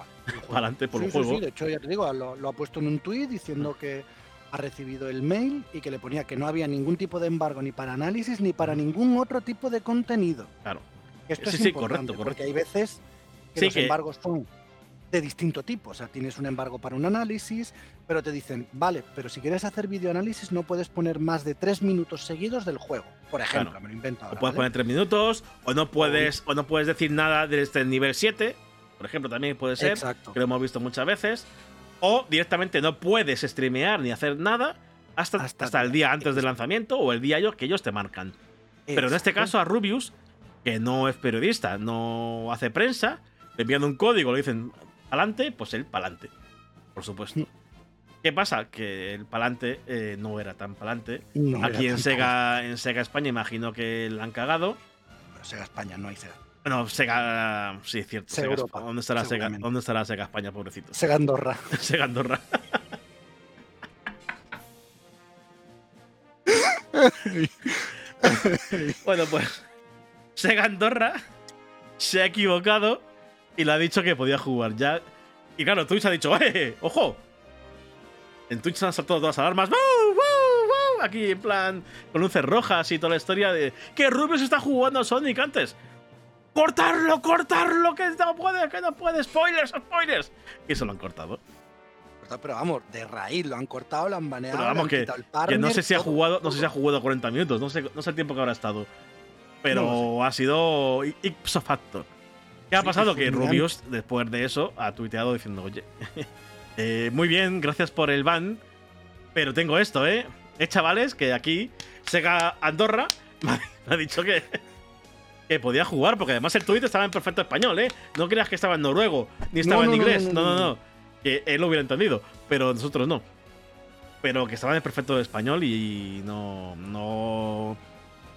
adelante por el juego. Sí, de hecho, ya te digo, lo, ha puesto en un tuit diciendo que ha recibido el mail y que le ponía que no había ningún tipo de embargo ni para análisis ni para ningún otro tipo de contenido. Claro. Esto es correcto, correcto. Porque hay veces que los embargos son de distinto tipo. O sea, tienes un embargo para un análisis, pero te dicen, vale, pero si quieres hacer videoanálisis no puedes poner más de tres minutos seguidos del juego. Por ejemplo, me lo invento ahora, O puedes poner tres minutos, o no puedes, o no puedes decir nada desde este nivel 7. Por ejemplo, también puede ser, Exacto. que lo hemos visto muchas veces. O directamente no puedes streamear ni hacer nada hasta, hasta, el día antes del lanzamiento o el día que ellos te marcan. Pero en este caso a Rubius, que no es periodista, no hace prensa, le envían un código, le dicen, pa'lante, pues el pa'lante. Por supuesto. ¿Qué pasa? Que el palante eh, no era tan palante. Aquí en Sega, en Sega España imagino que la han cagado. Pero Sega España no hay Sega. Bueno, Sega. Sí, es cierto. Sega Europa, ¿Dónde estará Sega, ¿Dónde estará Sega España, pobrecito? Sega Andorra. (laughs) Sega Andorra. (laughs) bueno, pues Sega Andorra se ha equivocado y le ha dicho que podía jugar ya. Y claro, Twitch ha dicho, ¡eh! ¡Ojo! En Twitch se han saltado todas las alarmas. ¡Wow! ¡Wow! Aquí en plan con luces rojas y toda la historia de que Rubius está jugando a Sonic antes. ¡Cortarlo! ¡Cortarlo! ¡Que no puede! ¡Que no puede! ¡Spoilers! ¡Spoilers! Y eso lo han cortado. Pero vamos, de raíz lo han cortado, lo han baneado. Pero vamos, que, que, no sé si ha jugado, no sé si ha jugado 40 minutos, no sé, no sé el tiempo que habrá estado. Pero ha sido ipso facto. ¿Qué ha pasado? Que Rubius, después de eso, ha tuiteado diciendo, oye, (laughs) eh, muy bien, gracias por el ban, pero tengo esto, ¿eh? Eh, chavales, que aquí Sega Andorra (laughs) me ha dicho que, que podía jugar, porque además el tuit estaba en perfecto español, ¿eh? No creas que estaba en noruego, ni estaba en inglés, no, no, no, Que él lo hubiera entendido, pero nosotros no. Pero que estaba en perfecto español y no, no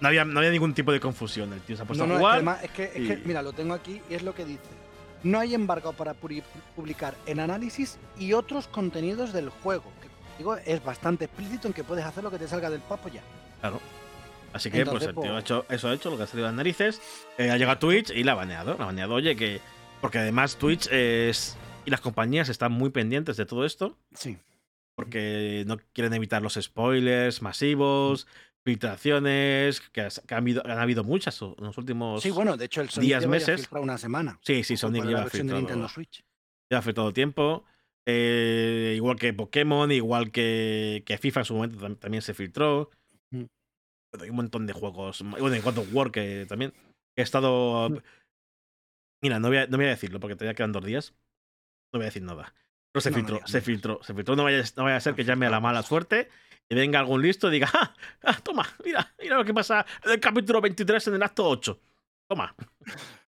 no había, ningún tipo de confusión. El tío se ha puesto a jugar. Es que, es, que, mira, lo tengo aquí y es lo que dice. No hay embargo para publicar en análisis y otros contenidos del juego. Que digo, es bastante explícito en que puedes hacer lo que te salga del papo ya. Claro. Así que, pues el tío ha pues hecho, eso ha hecho, lo que ha salido las narices. Eh, ha llegado a Twitch y la ha baneado. La ha baneado, oye, que. Porque además Twitch es. Y las compañías están muy pendientes de todo esto. Sí. Porque no quieren evitar los spoilers masivos, filtraciones, que, han, habido, han, habido, muchas en los últimos sí, bueno, de hecho, el Sonic días, meses. una semana. Sí, sí, Sonic lleva filtrado. Lleva filtrado tiempo. Eh, igual que Pokémon, igual que, que, FIFA en su momento también se filtró. Hay un montón de juegos. Bueno, en cuanto a War, que también he estado. Mira, no voy, a, no voy a decirlo porque todavía quedan dos días. No voy a decir nada. Pero se filtró, se filtró, se filtró. No vaya, no vaya a ser que llame a la mala suerte y venga algún listo y diga, ah, ah, toma, mira, mira lo que pasa en el capítulo 23 en el acto 8. Toma. (laughs)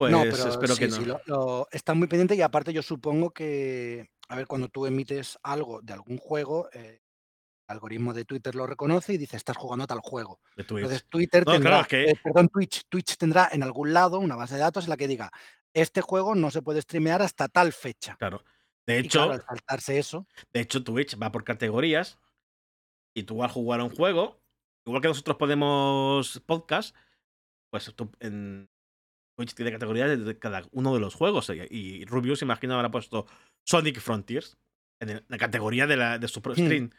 Pues no, pero espero que no. Sí, lo, está muy pendiente y aparte yo supongo que, a ver, cuando tú emites algo de algún juego, eh, algoritmo de Twitter lo reconoce y dice, estás jugando a tal juego. Entonces Twitter tendrá, eh, perdón, Twitch, Twitch tendrá en algún lado una base de datos en la que diga, este juego no se puede streamear hasta tal fecha. Claro. De hecho, saltarse eso. De hecho, Twitch va por categorías y tú vas a jugar a un juego, igual que nosotros podemos podcast, pues tú en Twitch tiene categorías de cada uno de los juegos. Y Rubius, imagino, habrá puesto Sonic Frontiers en la categoría de, la, de su pro hmm.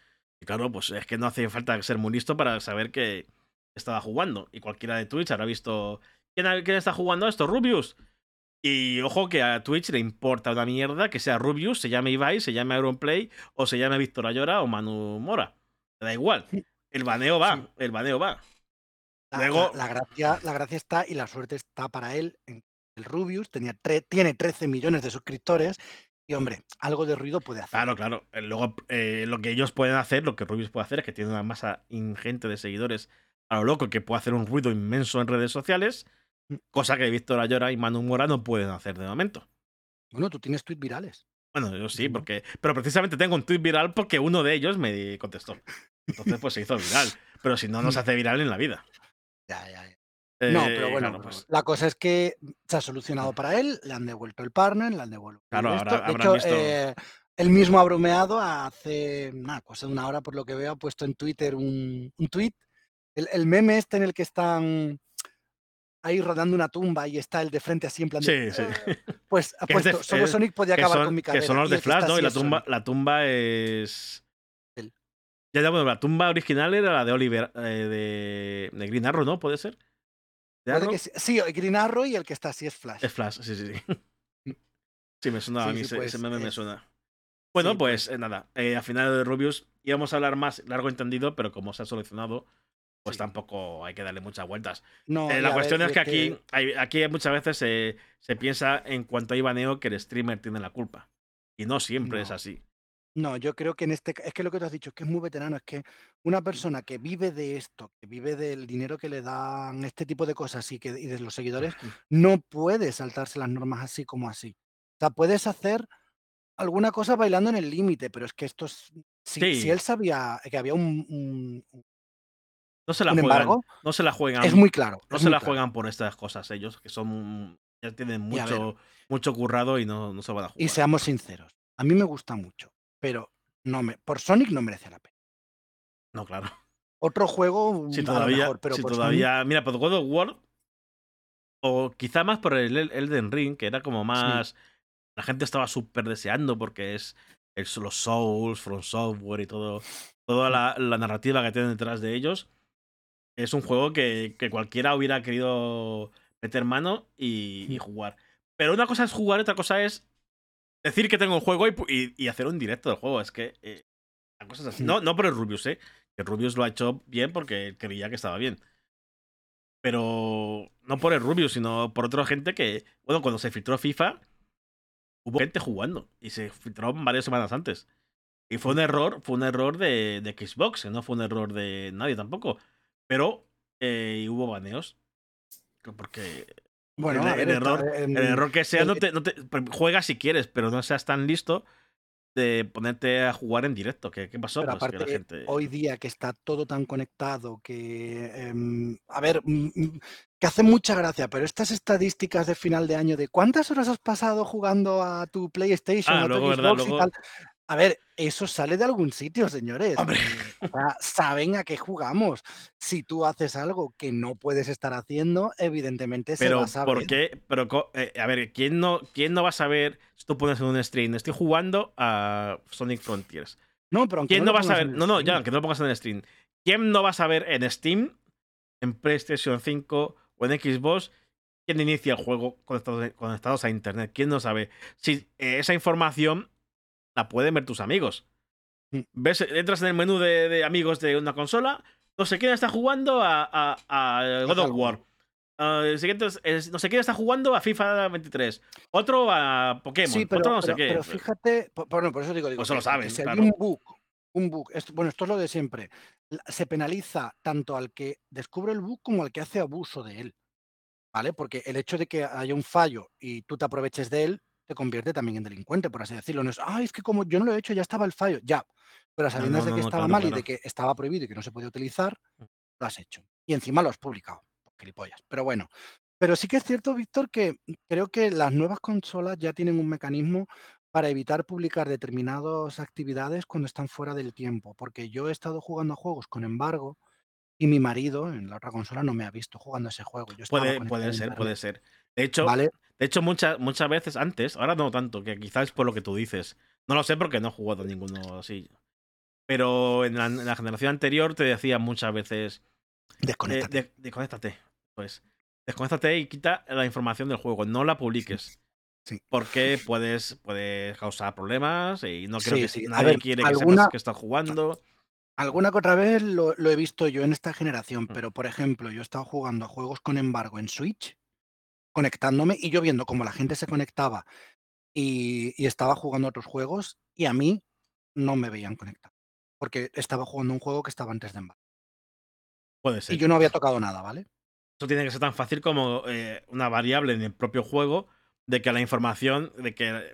Y claro, pues es que no hace falta ser muy listo para saber que estaba jugando. Y cualquiera de Twitch habrá visto. ¿Quién, quién está jugando esto? Rubius. Y ojo que a Twitch le importa una mierda que sea Rubius, se llame Ibai, se llame Auronplay, o se llame Víctor Ayora o Manu Mora. Le da igual. El baneo va, el baneo va. La, la, gracia, la gracia está y la suerte está para él. El Rubius tenía tiene 13 millones de suscriptores y, hombre, algo de ruido puede hacer. Claro, claro. Eh, luego, eh, lo que ellos pueden hacer, lo que Rubius puede hacer es que tiene una masa ingente de seguidores a lo loco que puede hacer un ruido inmenso en redes sociales Cosa que Víctor Ayora y Manu Mora no pueden hacer de momento. Bueno, tú tienes tweets virales. Bueno, yo sí, porque. Pero precisamente tengo un tweet viral porque uno de ellos me contestó. Entonces, pues se hizo viral. (laughs) Pero si no, no se hace viral en la vida. Ya, ya, ya. No, pero eh, bueno, pues la cosa es que se ha solucionado para él, le han devuelto el partner, le han devuelto. Claro, ahora de visto... Eh, él mismo ha bromeado hace una cosa de una hora, por lo que veo, ha puesto en Twitter un, un tweet. El, el, meme este en el que están ahí rodando una tumba y está el de frente así en plan Sí, sí. (laughs) Pues ha puesto, solo Sonic podía acabar con mi cadera. Que son los de Flash, ¿no? Y la tumba, la tumba es... Ya, ya, bueno, la tumba original era la de Oliver, eh, de, Green Arrow, ¿no? ¿Puede ser? Sí, Green Arrow y el que está así es Flash. Es Flash, sí, sí, sí. (laughs) Mm. Sí, me suena a mí, ese, pues, meme me suena. Bueno, pues, pues. Eh, nada, eh, al final de Rubius íbamos a hablar más largo entendido, pero como se ha solucionado, pues tampoco hay que darle muchas vueltas. No, eh, la cuestión es que aquí, hay, aquí muchas veces se, se, piensa en cuanto hay baneo que el streamer tiene la culpa. Y no siempre es así. No, yo creo que en este es que lo que tú has dicho es que es muy veterano, es que una persona que vive de esto, que vive del dinero que le dan este tipo de cosas y, que, y de los seguidores, no puede saltarse las normas así como así. O sea, puedes hacer alguna cosa bailando en el límite, pero es que esto es. Si, si, él sabía que había un, no se la juegan. no se la juegan. Es muy claro. No se la juegan por estas cosas ellos, que son. Ya tienen mucho, mucho currado y no, no se van a jugar. Y seamos sinceros. A mí me gusta mucho, pero no me, por Sonic no merece la pena. No, claro. otro juego Si mm, todavía, mejor, pero si por. Mira, por God of War. O quizá más por el El- Elden Ring, que era como más. La gente estaba súper deseando porque es, es los Souls, From Software y todo. Toda la, la narrativa que tienen detrás de ellos. Es un juego que, que cualquiera hubiera querido meter mano y, y jugar. Pero una cosa es jugar, otra cosa es decir que tengo un juego y, y- y hacer un directo del juego. Es que eh, la cosa es así. No, no por el Rubius, ¿eh? Que Rubius lo ha hecho bien porque creía que estaba bien. Pero no por el Rubius, sino por otra gente que, bueno, cuando se filtró FIFA, hubo gente jugando y se filtró varias semanas antes. Y fue un error, fue un error de, de Xbox, no fue un error de nadie tampoco. Pero eh, hubo baneos. Porque bueno, el- ver, error- en- el error que sea, no te, no te- juega si quieres, pero no seas tan listo de ponerte a jugar en directo. ¿Qué, qué pasó? Pero Pues que la aparte, gente. hoy día que está todo tan conectado, que, em, a ver, mm, mm, que hace mucha gracia, pero estas estadísticas de final de año de cuántas horas has pasado jugando a tu PlayStation, Ah, a tu luego, ¿verdad? Xbox y tal. A ver, eso sale de algún sitio, señores. Hombre. Eh, o (laughs) sea, saben a qué jugamos. Si tú haces algo que no puedes estar haciendo, evidentemente se va Pero, a saber. ¿por qué? Pero, eh, a ver, ¿quién no, ¿quién no va a saber si tú pones en un stream? Estoy jugando a Sonic Frontiers. No, pero aunque ¿Quién no no va a saber? No, no, ya, aunque no lo pongas en el stream. ¿Quién no va a saber en Steam, en PlayStation 5 o en Xbox quién inicia el juego conectados, conectados a Internet? ¿Quién no sabe? Si eh, esa información la pueden ver tus amigos. Ves, entras en el menú de, de amigos de una consola, no sé quién está jugando a, a- a God of. War. Ah, siguiente es- no sé quién está jugando a FIFA 23. Otro a Pokémon. Sí, pero, otro no sé pero- qué. pero fíjate, po- bueno, por eso digo, digo Pues eso lo hay claro. un bug, un bug, esto- bueno, esto es lo de siempre, se penaliza tanto al que descubre el bug como al que hace abuso de él, ¿vale? Porque el hecho de que haya un fallo y tú te aproveches de él, te convierte también en delincuente, por así decirlo. No es, ay, es que como yo no lo he hecho, ya estaba el fallo, ya. Pero a No, de que no, estaba claro, mal y claro. de que estaba prohibido y que no se podía utilizar, Mm. lo has hecho. Y encima lo has publicado. Gilipollas. Pero bueno. Pero sí que es cierto, Víctor, que creo que las nuevas consolas ya tienen un mecanismo para evitar publicar determinadas actividades cuando están fuera del tiempo. Porque yo he estado jugando a juegos con embargo y mi marido en la otra consola no me ha visto jugando ese juego. Yo Puede, puede ser, puede ser. De hecho, ¿Vale? de hecho muchas, muchas veces antes, ahora no tanto, que quizás por lo que tú dices. No lo sé porque no he jugado a ninguno así. Pero en la, en la generación anterior te decían muchas veces, eh, Desconéctate. de- desconéctate. Pues, desconéctate y quita la información del juego, no la publiques. Sí. Porque puedes, puedes causar problemas y no creo Sí, que sí. Nadie ver, quiere que sepas que estás jugando. Alguna que otra vez lo, lo he visto yo en esta generación, Mm. pero por ejemplo, yo he estado jugando a juegos con embargo en Switch, conectándome y yo viendo cómo la gente se conectaba y, y estaba jugando a otros juegos y a mí no me veían conectado, porque estaba jugando un juego que estaba antes de embargo. Puede ser. Y yo no había tocado nada, ¿vale? Eso tiene que ser tan fácil como eh, una variable en el propio juego de que la información, de que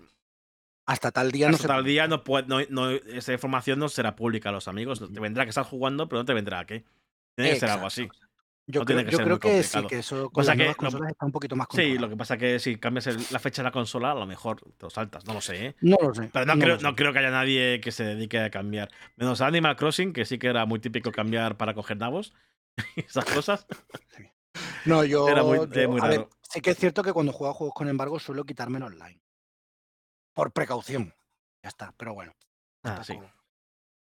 Hasta tal día no hasta se tal día no puede, no, no- esa información no será pública a los amigos. Te vendrá que estás jugando, pero no te vendrá a qué. Tiene que ser algo así. Yo No creo, que yo creo que sí, complicado. que eso con las que nuevas lo- consolas está un poquito más Sí, controlado. lo que pasa es que si cambias el- la fecha de la consola, a lo mejor te lo saltas. No lo sé, ¿eh? No lo sé. Pero no, no creo, lo sé. no creo que haya nadie que se dedique a cambiar. Menos Animal Crossing, que sí que era muy típico cambiar para coger nabos. (laughs) y esas cosas. No, yo, Era muy- yo- muy a ver, raro. sí que es cierto que cuando juego a juegos con embargo suelo quitarme el online. Por precaución. Ya está, pero bueno. Ah, sí.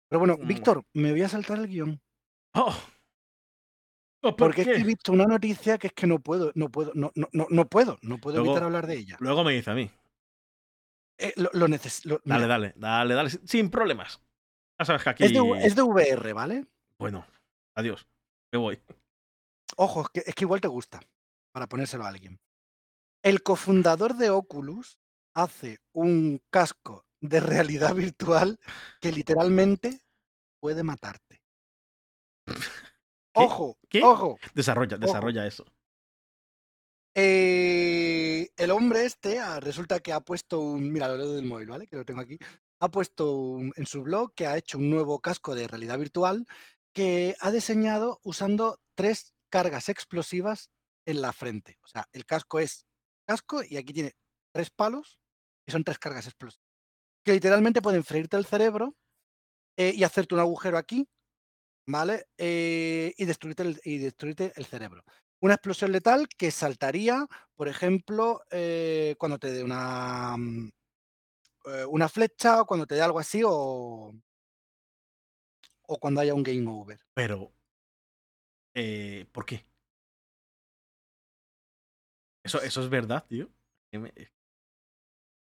Pero bueno, Mm. Víctor, me voy a saltar el guion. ¡Oh! ¿Por Porque qué? he visto una noticia que es que no puedo, no puedo, no, no, no, no puedo, no puedo Luego- evitar hablar de ella. Luego me dice a mí. Eh, lo, lo neces- lo- Dale, mira, dale, dale, dale. sin problemas. Ya sabes que aquí. es, de, es de VR, ¿vale? Bueno, adiós. Me voy. Ojo, es que, es que igual te gusta, para ponérselo a alguien. El cofundador de Oculus hace un casco de realidad virtual que literalmente puede matarte. (laughs) Ojo, ¿Qué? ojo. Desarrolla, desarrolla eso. Eh, el hombre este ah, resulta que ha puesto un. Mira, lo leo del móvil, ¿vale? Que lo tengo aquí. Ha puesto un- en su blog que ha hecho un nuevo casco de realidad virtual que ha diseñado usando tres cargas explosivas en la frente. O sea, el casco es casco y aquí tiene tres palos y son tres cargas explosivas. Que literalmente pueden freírte el cerebro eh, y hacerte un agujero aquí ¿vale? Eh, y, destruirte el, y destruirte el cerebro. Una explosión letal que saltaría, por ejemplo, eh, cuando te dé una, mm, una flecha o cuando te dé algo así o, o cuando haya un game over. Pero, ¿por qué? Eso, eso es verdad, tío.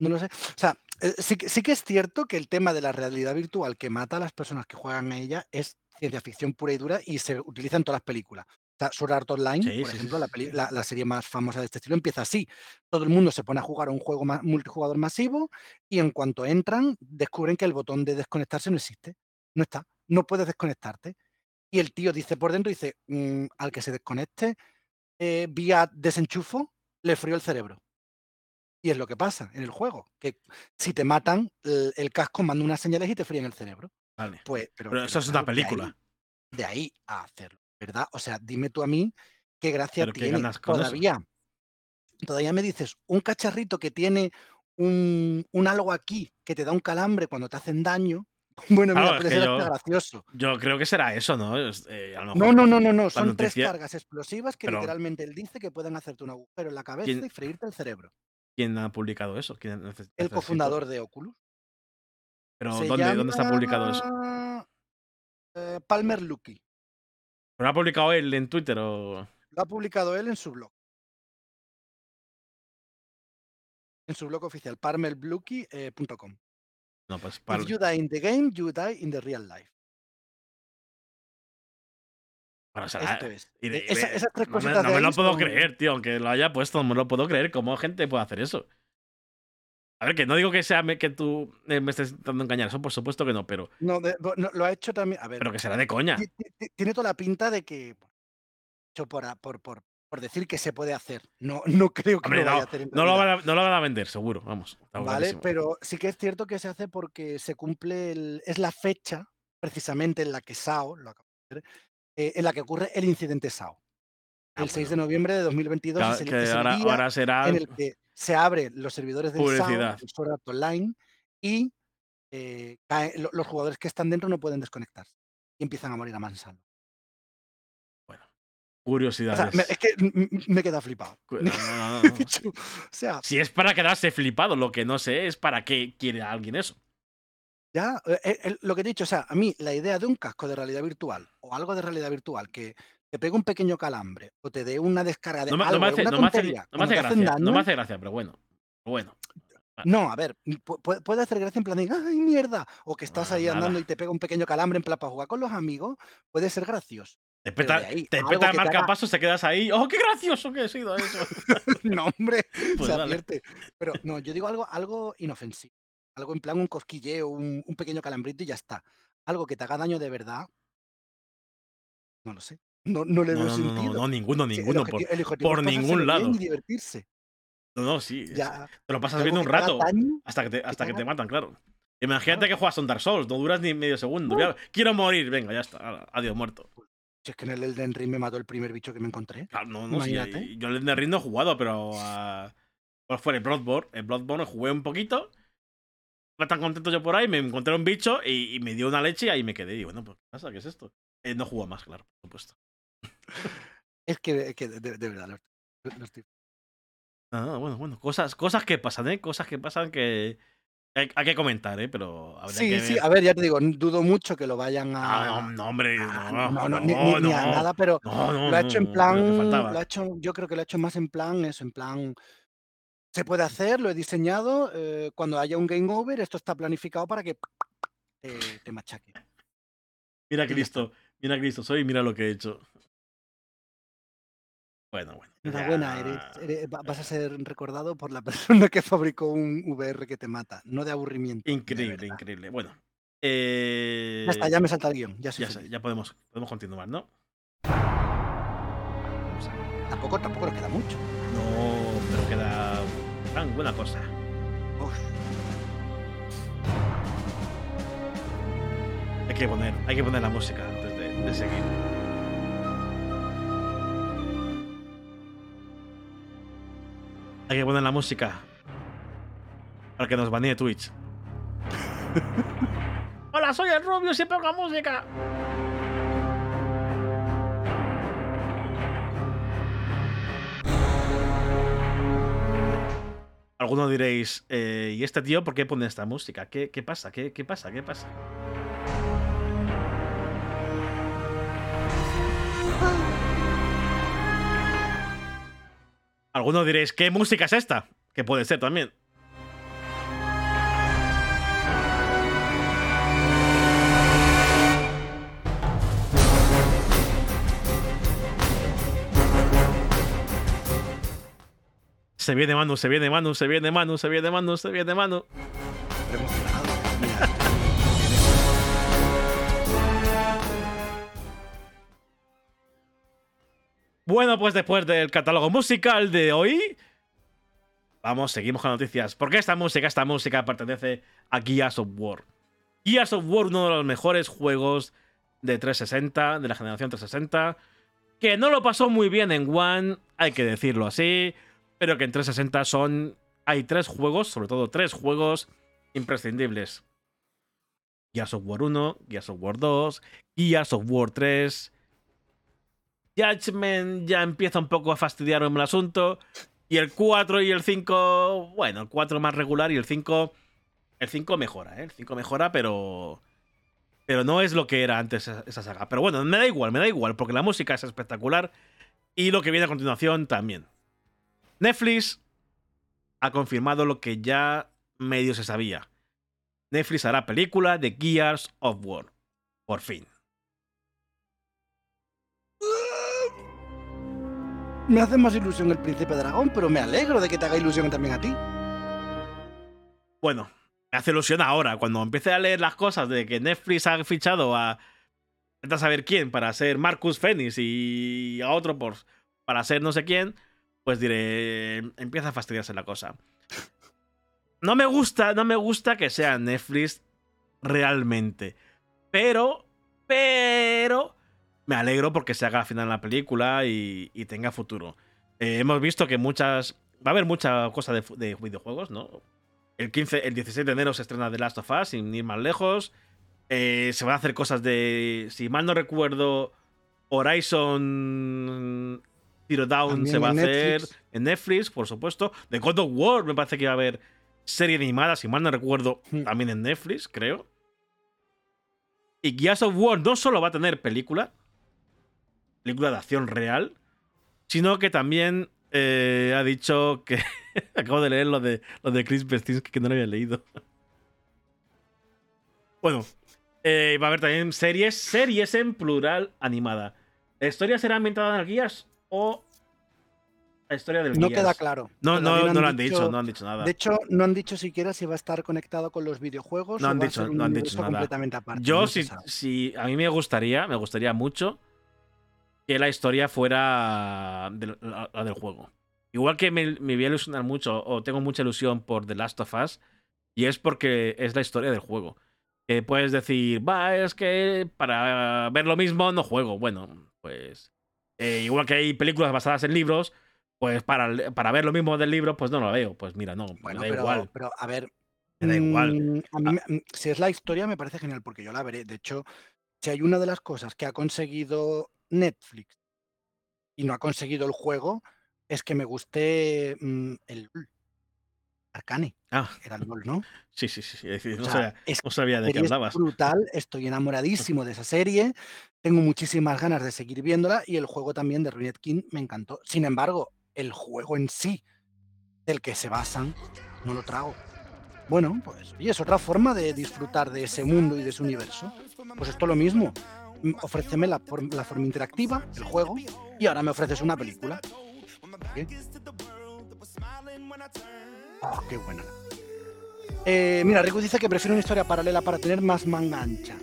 No lo sé. O sea, sí, sí que es cierto que el tema de la realidad virtual que mata a las personas que juegan a ella es ciencia ficción pura y dura y se utiliza en todas las películas. O sea, Sword Art Online, por ejemplo, La, serie más famosa de este estilo, empieza así. Todo el mundo se pone a jugar a un juego multijugador masivo y en cuanto entran, descubren que el botón de desconectarse no existe. No está. No puedes desconectarte. Y el tío dice por dentro, dice, mm, al que se desconecte eh, vía desenchufo, le frío el cerebro. Y es lo que pasa en el juego, que si te matan, el, casco manda unas señales y te fríen el cerebro. Vale. Pues, pero, eso es una película. De ahí, a hacerlo, ¿verdad? O sea, dime tú a mí qué gracia tiene. todavía, todavía me dices, un cacharrito que tiene un, algo aquí que te da un calambre cuando te hacen daño. (laughs) Bueno, mira, puede ser gracioso. Yo creo que será eso, ¿no? Eh, no, no, no, no, no. Son tres cargas explosivas que literalmente él dice que pueden hacerte un agujero en la cabeza y freírte el cerebro. ¿Quién ha publicado eso? el cofundador de Oculus. ¿Pero ¿dónde, dónde está publicado eso? Eh, Palmer Lucky. ¿Pero lo ha publicado él en Twitter o...? Lo ha publicado él en su blog. En su blog oficial, palmerlucky.com. no, pues If you die in the game, you die in the real life. Esto es. Esas tres cosas. No, me, lo puedo creer, tío. Aunque lo haya puesto, no me lo puedo creer. ¿Cómo gente puede hacer eso? A ver, que no digo que sea que tú eh, me estés intentando engañar, eso por supuesto que no, pero. No, lo ha hecho también. A ver, pero que será de coña. Tiene toda la pinta de que. Hecho por, por, por, por decir que se puede hacer. No, (laughs) no creo que lo vaya a hacer. no, lo van a, no lo van a vender, seguro, vamos. Vale, pero sí que es cierto que se hace porque se cumple. El, es la fecha, precisamente, en la que SAO, lo acabo de hacer, eh, en la que ocurre el incidente SAO. Ah, el 6 de noviembre de 2022 es el, ahora, será en el que se abren los servidores de SAO, Online, y eh, los jugadores que están dentro no pueden desconectarse y empiezan a morir a mansalva. Bueno, curiosidades. es que me queda flipado. (laughs) o sea, si es para quedarse flipado, lo que no sé es para qué quiere alguien eso. Ya, eh, eh, lo que he dicho, o sea, a mí la idea de un casco de realidad virtual o algo de realidad virtual que te pegue un pequeño calambre o te dé una descarga de no, algo, no me hace, no me hace, gracia, no me hace gracia, pero bueno, bueno. No, a ver, puede hacer gracia en plan de, ¡ay, mierda! O que estás ahí andando y te pega un pequeño calambre en plan para jugar con los amigos, puede ser gracioso. Te peta, te peta el marcapasos, te quedas ahí. ¡Oh, qué gracioso que ha sido eso! (laughs) no, hombre, (laughs) pues se advierte. Pero no, yo digo algo, algo inofensivo. Algo en plan un cosquilleo, un, pequeño calambrito y ya está. Algo que te haga daño de verdad. No lo sé. (laughs) No, no le veo no, sentido. No, ninguno, ninguno. por, ningún lado. Y divertirse. No, no, sí. te lo pasas viendo un rato. hasta que te, hasta que te matan, claro. Imagínate que juegas un Dark Souls, no duras ni medio segundo. quiero morir, venga, ya está. Adiós, muerto. Si es que en el Elden Ring me mató el primer bicho que me encontré. Claro, no, no, sí, yo el Elden Ring no he jugado, pero. pues fue el Bloodborne. El Bloodborne jugué un poquito tan contento yo por ahí, me encontré un bicho y, me dio una leche y ahí me quedé. Y bueno, pues, ¿qué pasa? ¿Qué es esto? Eh, no jugó más, claro, por supuesto. (laughs) es que, de, verdad, Ah, bueno, bueno, cosas, cosas que pasan, ¿eh? Cosas que pasan que hay, que comentar, ¿eh? Pero sí, sí, a ver, ya te digo, dudo mucho que lo vayan a. Ah, no, hombre, no, no, no, ni, a nada, pero lo ha hecho en plan. Lo ha hecho, yo creo que lo ha hecho más en plan eso, en plan se puede hacer, lo he diseñado. Eh, cuando haya un game over, esto está planificado para que te, machaque. Mira Cristo, mira Cristo, soy mira lo que he hecho. Bueno, bueno. Enhorabuena, eres, vas a ser recordado por la (laughs) persona que fabricó un VR que te mata, no de aburrimiento. Increíble, increíble. Bueno. Ya está, ya me salta el guion. Ya, ya, ya podemos, podemos continuar, ¿no? Tampoco, tampoco nos queda mucho. No, pero queda tan buena cosa. Hay que poner, hay que poner la música antes de, seguir. Hay que poner la música para que nos banee Twitch. (laughs) Hola, soy el Rubio, siempre pongo música. Algunos diréis, eh, ¿y este tío por qué pone esta música? ¿Qué, qué pasa? ¿Qué, ¿Qué pasa? ¿Qué pasa? Algunos diréis, ¿qué música es esta? Que puede ser también. Se viene Manu, se viene Manu, se viene Manu, se viene Manu, se viene Manu. Bueno, pues después del catálogo musical de hoy, vamos, seguimos con noticias. Porque esta música, esta música pertenece a Gears of War. Gears of War, uno de los mejores juegos de 360, de la generación 360, que no lo pasó muy bien en One, hay que decirlo así, pero que en 360 son. Hay tres juegos, sobre todo tres juegos imprescindibles. Gears of War 1, Gears of War 2, Gears of War 3, Judgment ya empieza un poco a fastidiarme el asunto. Y el 4 y el 5, bueno, el 4 más regular y el 5, el 5 mejora, ¿eh? El 5 mejora, pero... Pero no es lo que era antes esa saga. Pero bueno, me da igual, me da igual, porque la música es espectacular y lo que viene a continuación también. Netflix ha confirmado lo que ya medio se sabía. Netflix hará película de Gears of War. Por fin. Me hace más ilusión el príncipe dragón, pero me alegro de que te haga ilusión también a ti. Bueno, me hace ilusión ahora, cuando empiece a leer las cosas de que Netflix ha fichado a. a saber quién para ser Marcus Phoenix y a otro por, para ser no sé quién, pues diré. Empieza a fastidiarse la cosa. No me gusta, no me gusta que sea Netflix realmente. Pero, pero me alegro porque se haga al final la película y, tenga futuro. Eh, hemos visto que muchas. Va a haber mucha cosa de, videojuegos, ¿no? El, 15, el 17 de enero se estrena The Last of Us, sin ir más lejos. Eh, se van a hacer cosas de. Si mal no recuerdo, Horizon Zero Down se va a hacer en Netflix, por supuesto. The God of War me parece que va a haber serie animada, si mal no recuerdo, hmm. también en Netflix, creo. Y Gears of War no solo va a tener película, película de acción real, sino que también eh, ha dicho que. (laughs) acabo de leer lo de, lo de Chris Bestinski que no lo había leído. bueno, eh, va a haber también series, series en plural animada. ¿La historia será ambientada en el Guías o la historia del No queda claro. No, no, no, lo han dicho, no han dicho nada. De hecho, no han dicho siquiera si va a estar conectado con los videojuegos. No han dicho, no han dicho nada. Completamente aparte. Yo, si, si, a mí me gustaría, me gustaría mucho que la historia fuera la, del juego. Igual que me, me voy a ilusionar mucho, o tengo mucha ilusión por The Last of Us, y es porque es la historia del juego. Que puedes decir, va, es que para ver lo mismo no juego. Bueno, pues. Eh, igual que hay películas basadas en libros, pues para, para ver lo mismo del libro, pues no lo veo. Pues mira, no, bueno, da pero, igual. Pero a ver. Me da igual. Mm, a mí, ah. si es la historia, me parece genial, porque yo la veré. De hecho, si hay una de las cosas que ha conseguido Netflix y no ha conseguido el juego, es que me guste mm, el Arcane. Ah. Era el LOL, ¿no? Sí, sí, sí. no, sabía, de qué hablabas. Es brutal, estoy enamoradísimo de esa serie. Tengo muchísimas ganas de seguir viéndola y el juego también de Ruined King me encantó. Sin embargo, el juego en sí, del que se basan, no lo trago. Bueno, pues y es otra forma de disfrutar de ese mundo y de ese universo. Pues esto es lo mismo ofréceme la, la, forma interactiva, el juego, y ahora me ofreces una película. ¿Qué? Oh, qué buena. Eh, mira, Riku dice que prefiere una historia paralela para tener más manga ancha.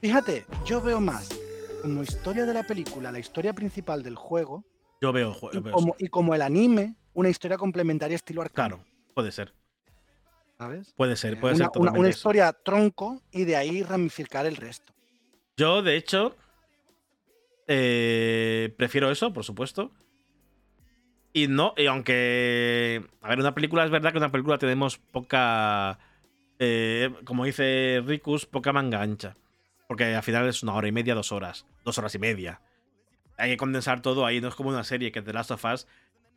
Fíjate, yo veo más como historia de la película, la historia principal del juego. Yo veo, y, como, y como el anime, una historia complementaria estilo arcano. Claro, puede ser. ¿Sabes? Puede ser, puede una, ser. una historia tronco y de ahí ramificar el resto. Yo, de hecho, eh, prefiero eso, por supuesto. Y no, y aunque. A ver, una película es verdad que una película tenemos poca. Eh, como dice Ricus, poca manga ancha. Porque al final es una hora y media, dos horas. Dos horas y media. Hay que condensar todo ahí. No es como una serie que The Last of Us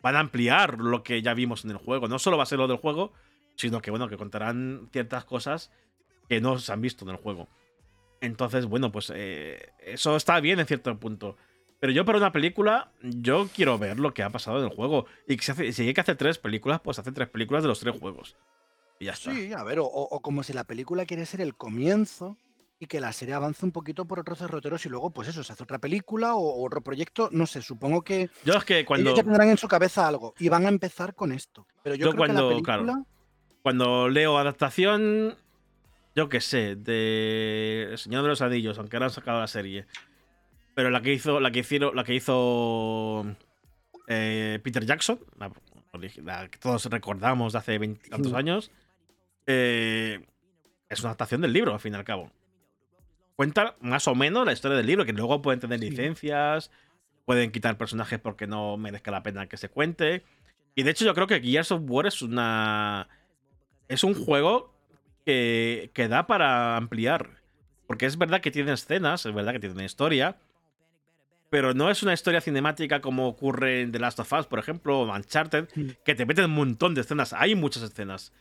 van a ampliar lo que ya vimos en el juego. No solo va a ser lo del juego, sino que bueno, que contarán ciertas cosas que no se han visto en el juego. Entonces, bueno, pues eh, eso está bien en cierto punto. Pero yo para una película, yo quiero ver lo que ha pasado en el juego. Y si, hace, si hay que hacer tres películas, pues hace tres películas de los tres juegos. Y ya está. Sí, a ver, o, como si la película quiere ser el comienzo y que la serie avance un poquito por otros derroteros y luego, pues eso, se hace otra película o, otro proyecto. No sé, supongo que. Yo es que cuando. ya tendrán en su cabeza algo y van a empezar con esto. Pero yo, creo cuando, que la película... cuando leo adaptación, yo qué sé, de El Señor de los Anillos, aunque ahora han sacado la serie. Pero la que hizo, la que hicieron, la que hizo eh, Peter Jackson, la, que todos recordamos de hace 20 tantos años, eh, es una adaptación del libro, al fin y al cabo. Cuenta más o menos la historia del libro, que luego pueden tener licencias, pueden quitar personajes porque no merezca la pena que se cuente. Y de hecho, yo creo que Gears of War es una. Es un juego que, que da para ampliar. Porque es verdad que tiene escenas, es verdad que tiene una historia, pero no es una historia cinemática como ocurre en The Last of Us, por ejemplo, o Uncharted, que te meten un montón de escenas. Hay muchas escenas.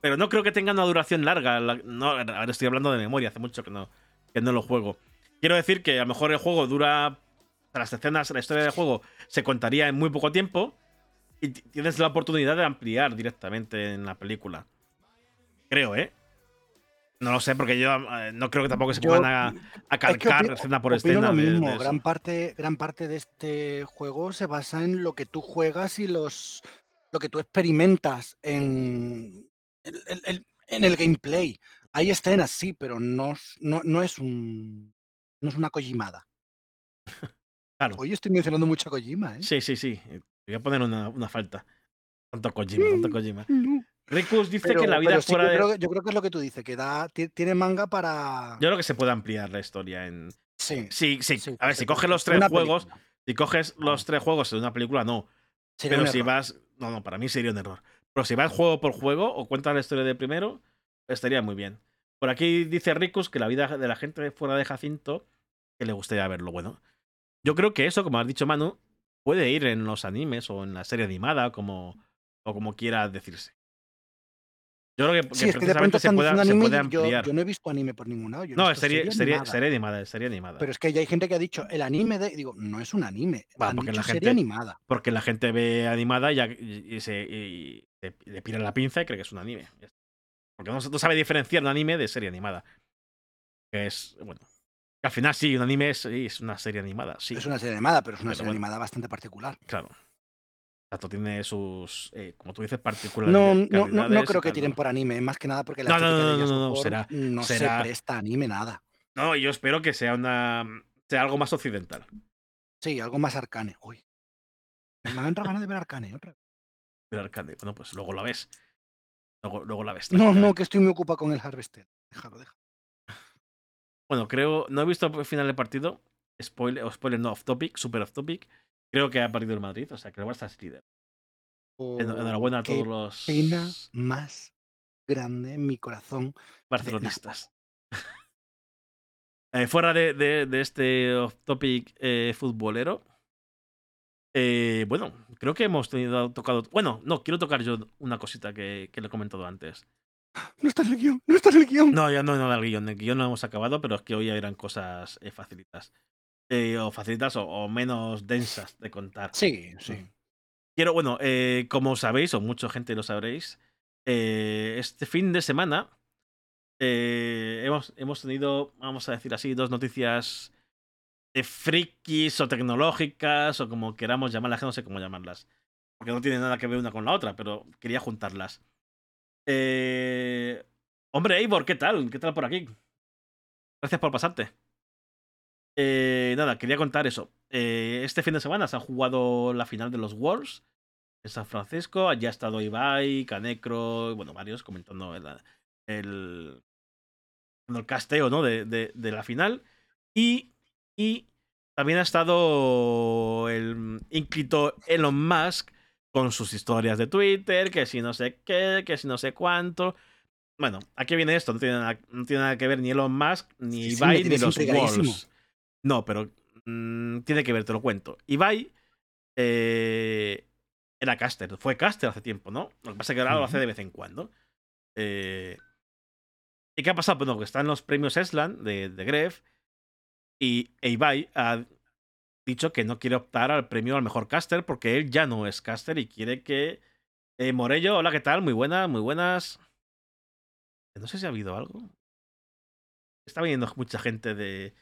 Pero no creo que tenga una duración larga. No, ahora estoy hablando de memoria, hace mucho que no, que no lo juego. Quiero decir que a lo mejor el juego dura. Las escenas, la historia del juego se contaría en muy poco tiempo. Y tienes la oportunidad de ampliar directamente en la película. Creo, ¿eh? No lo sé, porque yo eh, no creo que tampoco se puedan a, calcar escena por escena. Lo mismo. gran, parte, gran parte de este juego se basa en lo que tú juegas y los lo que tú experimentas en, en el gameplay. Hay escenas, sí, pero no, no, es un no es una Kojimada. (laughs) Claro. Hoy estoy mencionando mucho a Kojima, ¿eh? Sí, sí, sí. Voy a poner una, una falta. Tanto Kojima, tanto Kojima. Rikus dice que la vida fuera yo, creo, yo creo que es lo que tú dices, que da, tiene manga para. Yo creo que se puede ampliar la historia en. Sí. Sí, sí. a ver, si coges los tres juegos. Si coges los tres juegos de una película, no. Pero si vas. No, no, para mí sería un error. Pero si vas juego por juego o cuentas la historia de primero, estaría muy bien. Por aquí dice Rikus que la vida de la gente fuera de Jacinto, que le gustaría verlo. Bueno, yo creo que eso, como has dicho Manu, puede ir en los animes o en la serie animada, como, o como quiera decirse. Yo creo que, sí, es que de pronto se, puede, ampliar. Yo, no he visto anime por ningún lado. no, serie, serie, animada. serie, animada, Pero es que ya hay gente que ha dicho el anime de. Digo, no es un anime. Va, porque la gente, animada. Porque la gente ve animada y, se, le pira la pinza y cree que es un anime. Porque no, sabe diferenciar un anime de serie animada. Que es, bueno. al final sí, un anime es, es, una serie animada. Sí. Es una serie animada, pero es una serie animada bastante particular. Claro. Exacto, tiene sus, eh, como tú dices, particularidades. No, no, no, creo que tiren por anime, más que nada porque la no, no, no, no, será, no se presta anime nada. No, yo espero que sea una sea algo más occidental. Sí, algo más arcane. Uy. Me han entrado ganas de ver arcane otra Ver arcane. Bueno, pues luego la ves. Luego, luego la ves. No, no, que estoy muy ocupado con el Harvester. Déjalo, déjalo. Bueno, creo, no he visto el final del partido. Spoiler, spoiler no, off topic, super off topic. Creo que ha perdido el Madrid, o sea que el Barça es líder. Enhorabuena a todos los. Pena más grande en mi corazón. Barcelonistas. (laughs) Eh, fuera de, de, este off topic eh, futbolero. Eh, bueno, creo que hemos tenido tocado. Bueno, no, quiero tocar yo una cosita que, que le he comentado antes. No está en el guion, no está en el guion. No, ya no, no el guion. El guion no hemos acabado, pero es que hoy eran cosas facilitas. Eh, o facilitas o, menos densas de contar. Sí, sí. Mm. Quiero, bueno, eh, como sabéis, o mucha gente lo sabréis, eh, este fin de semana hemos, hemos tenido, vamos a decir así, dos noticias de frikis o tecnológicas o como queramos llamarlas, no sé cómo llamarlas. Porque no tiene nada que ver una con la otra, pero quería juntarlas. Hombre, Eivor, ¿qué tal? ¿Qué tal por aquí? Gracias por pasarte. Eh, nada, quería contar eso. Eh, este fin de semana se ha jugado la final de los Worlds en San Francisco. Allí ha estado Ibai, Canecro, bueno, varios comentando el, el, el casteo ¿no? de, de, de, la final. Y, y también ha estado el ínclito Elon Musk con sus historias de Twitter, que si no sé qué, que si no sé cuánto. Bueno, aquí viene esto, no tiene nada, no tiene nada que ver ni Elon Musk, ni Ibai, ni los Worlds. No, pero mm, tiene que ver, te lo cuento. Ibai, eh, era caster. Fue caster hace tiempo, ¿no? Lo que pasa es que ahora lo hace de vez en cuando. Eh, ¿Y qué ha pasado? Bueno, que están los premios Eslan de, de Gref y Ibai ha dicho que no quiere optar al premio al mejor caster porque él ya no es caster y quiere que. Eh, Morello, hola, ¿qué tal? Muy buenas, muy buenas. No sé si ha habido algo. Está viniendo mucha gente de.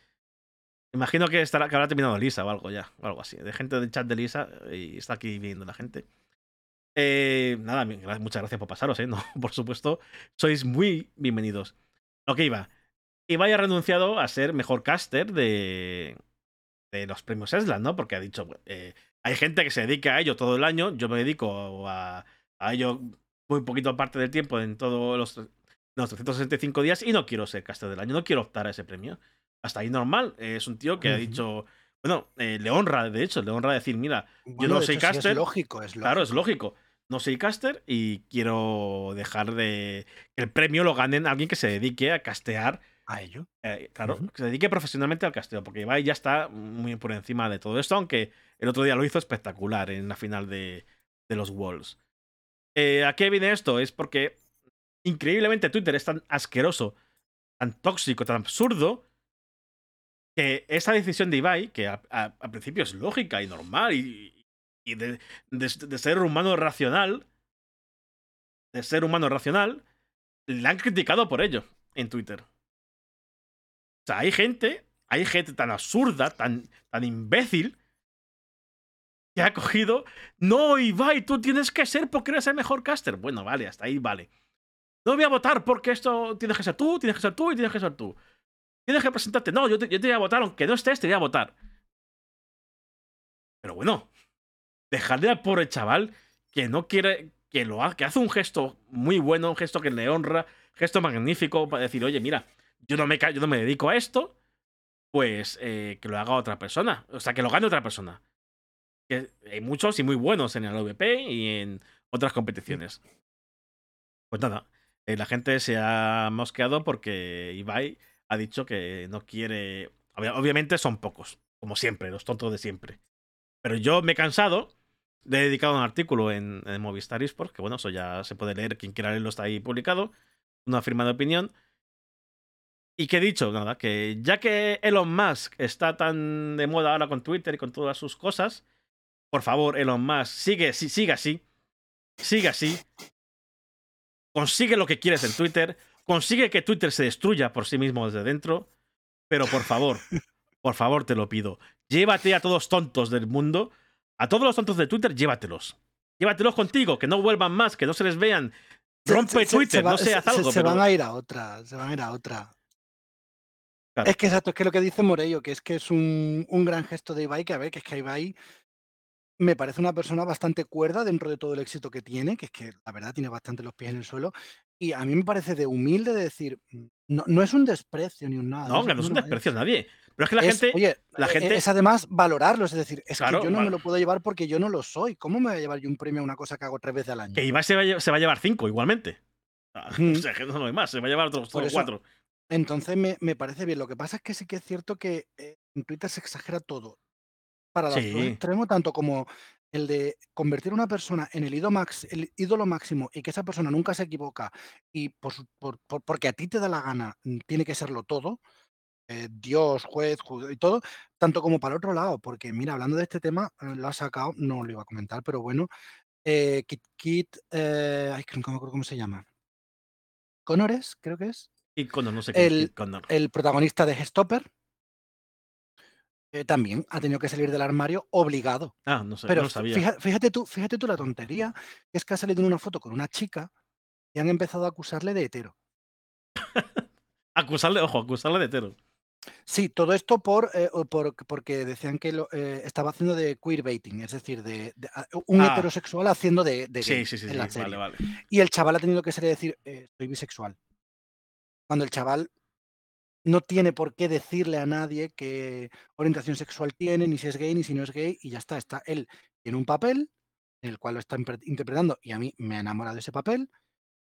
Imagino que, estará, que habrá terminado Lisa o algo ya, o algo así. De gente del chat de Lisa y está aquí viendo la gente. Eh, nada, muchas gracias por pasaros, ¿eh? (laughs) No, por supuesto, sois muy bienvenidos. Lo que iba. Ibai ha renunciado a ser mejor caster de, de los premios Eslan, ¿no? Porque ha dicho, eh, hay gente que se dedica a ello todo el año, yo me dedico a, a ello muy poquito parte del tiempo en todos los, los 365 días y no quiero ser caster del año, no quiero optar a ese premio. Hasta ahí normal. es un tío que ha dicho, bueno, eh, le honra, de hecho, le honra decir, mira, yo no soy caster. es lógico, es lógico. Claro, es lógico. No soy caster y quiero dejar de que el premio lo ganen alguien que se dedique a castear. A ello. Eh, claro, que se dedique profesionalmente al casteo, porque Ibai ya está muy por encima de todo esto, aunque el otro día lo hizo espectacular en la final de, de los Walls. Eh, ¿A qué viene esto? Es porque increíblemente Twitter es tan asqueroso, tan tóxico, tan absurdo, que esa decisión de Ibai, que a, principio es lógica y normal y, de, ser humano racional, de ser humano racional, le han criticado por ello en Twitter. O sea, hay gente, hay gente tan absurda, tan, tan imbécil, que ha cogido, no, Ibai, tú tienes que ser porque eres el mejor caster. Bueno, vale, hasta ahí vale. No voy a votar porque esto tienes que ser tú, tienes que ser tú y tienes que ser tú. Tienes que presentarte. No, yo te, voy a votar, aunque no estés, te voy a votar. Pero bueno, dejarle al pobre chaval que no quiere, que lo haga, que hace un gesto muy bueno, un gesto que le honra, gesto magnífico para decir, oye, mira, yo no me, yo no me dedico a esto, pues eh, que lo haga otra persona. O sea, que lo gane otra persona. Hay muchos y muy buenos en el OVP y en otras competiciones. Pues nada, eh, la gente se ha mosqueado porque Ibai ha dicho que no quiere. Obviamente son pocos, como siempre, los tontos de siempre. Pero yo me he cansado. Le he dedicado un artículo en, Movistar Esports, que bueno, eso ya se puede leer, quien quiera leerlo está ahí publicado. Una firma de opinión. Y que he dicho, nada, que ya que Elon Musk está tan de moda ahora con Twitter y con todas sus cosas, por favor, Elon Musk, sigue, sigue así. Sigue así. Consigue lo que quieres en Twitter Consigue que Twitter se destruya por sí mismo desde dentro, pero por favor, (laughs) por favor te lo pido, llévate a todos tontos del mundo, a todos los tontos de Twitter, llévatelos. Llévatelos contigo, que no vuelvan más, que no se les vean. Rompe Twitter, no haz algo. Se, van a ir a otra, se van a ir a otra. Es que exacto, es que lo que dice Morello, que es que es un, un, gran gesto de Ibai, que a ver, que es que Ibai me parece una persona bastante cuerda dentro de todo el éxito que tiene, que es que la verdad tiene bastante los pies en el suelo. Y a mí me parece de humilde de decir, mm, no, no es un desprecio ni un nada. No, que no es un desprecio a nadie. Pero es que la gente. Oye, la e, gente... es además valorarlo, es decir, es que yo no me lo puedo llevar porque yo no lo soy. ¿Cómo me voy a llevar yo un premio a una cosa que hago tres veces al año? Que Ibai se va, se va a llevar cinco igualmente. (laughs) O sea, que no hay más, se va a llevar otros, cuatro. Entonces me, me, parece bien. Lo que pasa es que sí que es cierto que eh, en Twitter se exagera todo. Para los sí. extremo, tanto como el de convertir a una persona en el ídolo, el ídolo máximo y que esa persona nunca se equivoca y por, porque a ti te da la gana mm, tiene que serlo todo, eh, Dios, juez, y todo, tanto como para el otro lado, porque mira, hablando de este tema, eh, lo ha sacado, no lo iba a comentar, pero bueno, eh, Kit, Kit ay, no me acuerdo cómo se llama. Connores, creo que es. Y Connor, no sé qué el, el protagonista de Stopper eh, también ha tenido que salir del armario obligado. Ah, no sé, Pero no sabía. Fíjate, tú, fíjate tú la tontería, es que ha salido en una foto con una chica y han empezado a acusarle de hetero. (laughs) acusarle, ojo, acusarle de hetero. Sí, todo esto por, eh, por porque decían que lo, eh, estaba haciendo de queerbaiting, es decir, de, un ah. heterosexual haciendo de, de gay sí, sí, sí, Vale, vale. Y el chaval ha tenido que a decir, soy bisexual. Cuando el chaval no tiene por qué decirle a nadie qué orientación sexual tiene, ni si es gay, ni si no es gay, y ya está. Está él en un papel en el cual lo está interpretando y a mí me ha enamorado ese papel.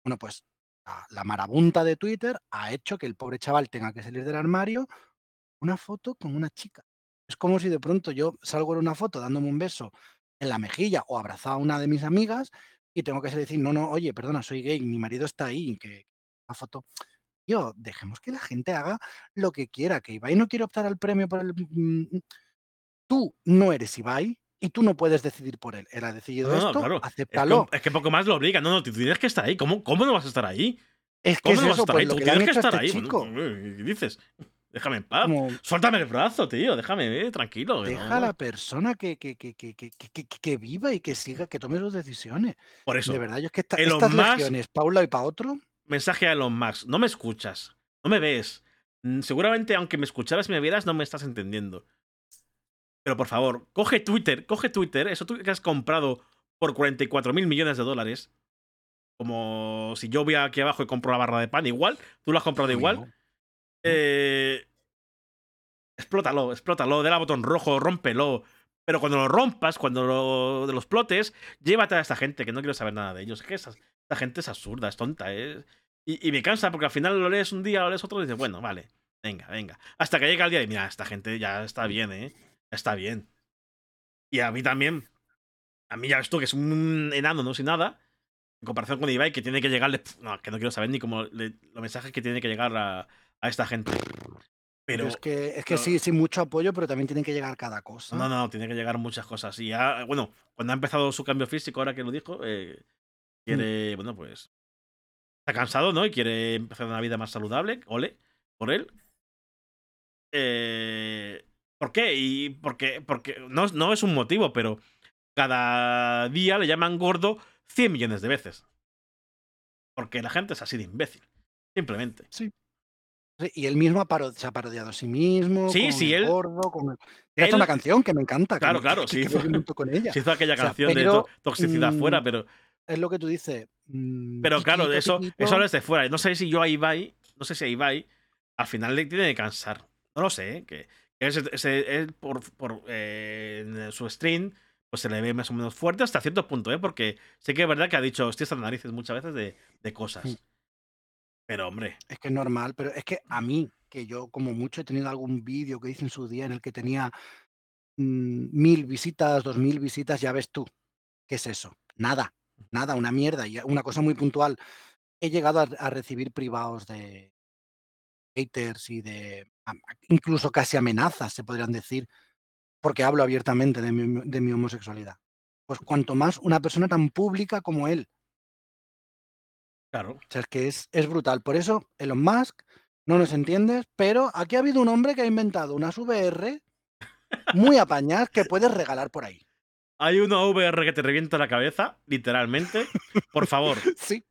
Bueno, pues la, marabunta de Twitter ha hecho que el pobre chaval tenga que salir del armario una foto con una chica. Es como si de pronto yo salgo en una foto dándome un beso en la mejilla o abrazado a una de mis amigas y tengo que decir, no, no, oye, perdona, soy gay, mi marido está ahí, que la foto. Tío, dejemos que la gente haga lo que quiera, que Ibai no quiere optar al premio por el... Mm, tú no eres Ibai y tú no puedes decidir por él. Él ha decidido esto, claro. acéptalo. Es que, poco más lo obliga. No, no, tú tienes que estar ahí. ¿Cómo, cómo no vas a estar ahí? Es que ¿Cómo es no vas a eso, estar pues ahí? lo Tú que tienes que estar este ahí. chico. ¿Qué dices? Déjame en paz. Como, Suéltame el brazo, tío. Déjame, eh, tranquilo. deja a no- la persona que, que, que, que, que, que- que viva y que siga, que tome sus decisiones. Por eso, De verdad, yo es que esta- estas Musk- legiones, Paula y para otro, mensaje a Elon Musk. No me escuchas. No me ves. Mm, Seguramente, aunque me escucharas y me vieras, no me estás entendiendo. Pero por favor, coge Twitter, coge Twitter, eso tú que has comprado por 44 mil millones de dólares. Como si yo voy aquí abajo y compro la barra de pan, igual, tú lo has comprado igual. Eh, explótalo, explótalo, dale al botón rojo, rómpelo. Pero cuando lo rompas, cuando lo, los plotes, llévate a esta gente, que no quiero saber nada de ellos. Es que esa, esta gente es absurda, es tonta. ¿eh? Y, y me cansa porque al final lo lees un día, lo lees otro y dices, bueno, vale, venga, venga. Hasta que llega el día de, mira, esta gente ya está bien, ¿eh? Está bien. Y a mí también. A mí ya ves tú que es un enano, no sin nada. En comparación con Ibai, que tiene que llegarle. No, que no quiero saber ni cómo. le- los mensajes que tiene que llegar a, a esta gente. Pero Pero. es que, es que no. sí, sí, mucho apoyo, pero también tiene que llegar cada cosa. No, no, tiene que llegar muchas cosas. Y ya, bueno, cuando ha empezado su cambio físico, ahora que lo dijo, eh, quiere, bueno, pues. Está cansado, ¿no? Y quiere empezar una vida más saludable. Ole, por él. Eh, ¿Por qué? Y porque, porque no, no es un motivo, pero cada día le llaman gordo 100 millones de veces. Porque la gente es así de imbécil. Simplemente. Sí, Y él mismo ha paro- se ha parodiado a sí mismo. Sí, con sí, el él- gordo, con el- Ha él- hecho una canción que me encanta. que Claro, me- claro, sí, hizo- (laughs) con ella. Se hizo aquella O sea, canción de to- toxicidad mm, fuera, pero. Es lo que tú dices. mm, Pero claro, piquito, eso, piquito. eso es de fuera. No sé si yo a Ibai, no sé si a Ibai, al final le tiene que cansar. No lo sé, ¿eh? que, él por, por, eh, en su stream, pues se le ve más o menos fuerte hasta cierto punto, ¿eh? Porque sí que es verdad que ha dicho hostias las narices muchas veces de, de cosas. Mm. Pero hombre, Es que es normal, pero es que a mí, que yo como mucho he tenido algún vídeo que hice en su día en el que tenía mm, mil visitas, dos mil visitas, ya ves tú. ¿Qué es eso? Nada, nada, una mierda. Y una cosa muy puntual. He llegado a, a recibir privados de haters y de incluso casi amenazas, se podrían decir, porque hablo abiertamente de mi, de mi homosexualidad. Pues cuanto más una persona tan pública como él. claro. O sea, es que es, es brutal. Por eso, Elon Musk, no nos entiendes, pero aquí ha habido un hombre que ha inventado unas VR muy apañadas que puedes regalar por ahí. Hay una VR que te revienta la cabeza, literalmente. Por favor. (laughs) Sí,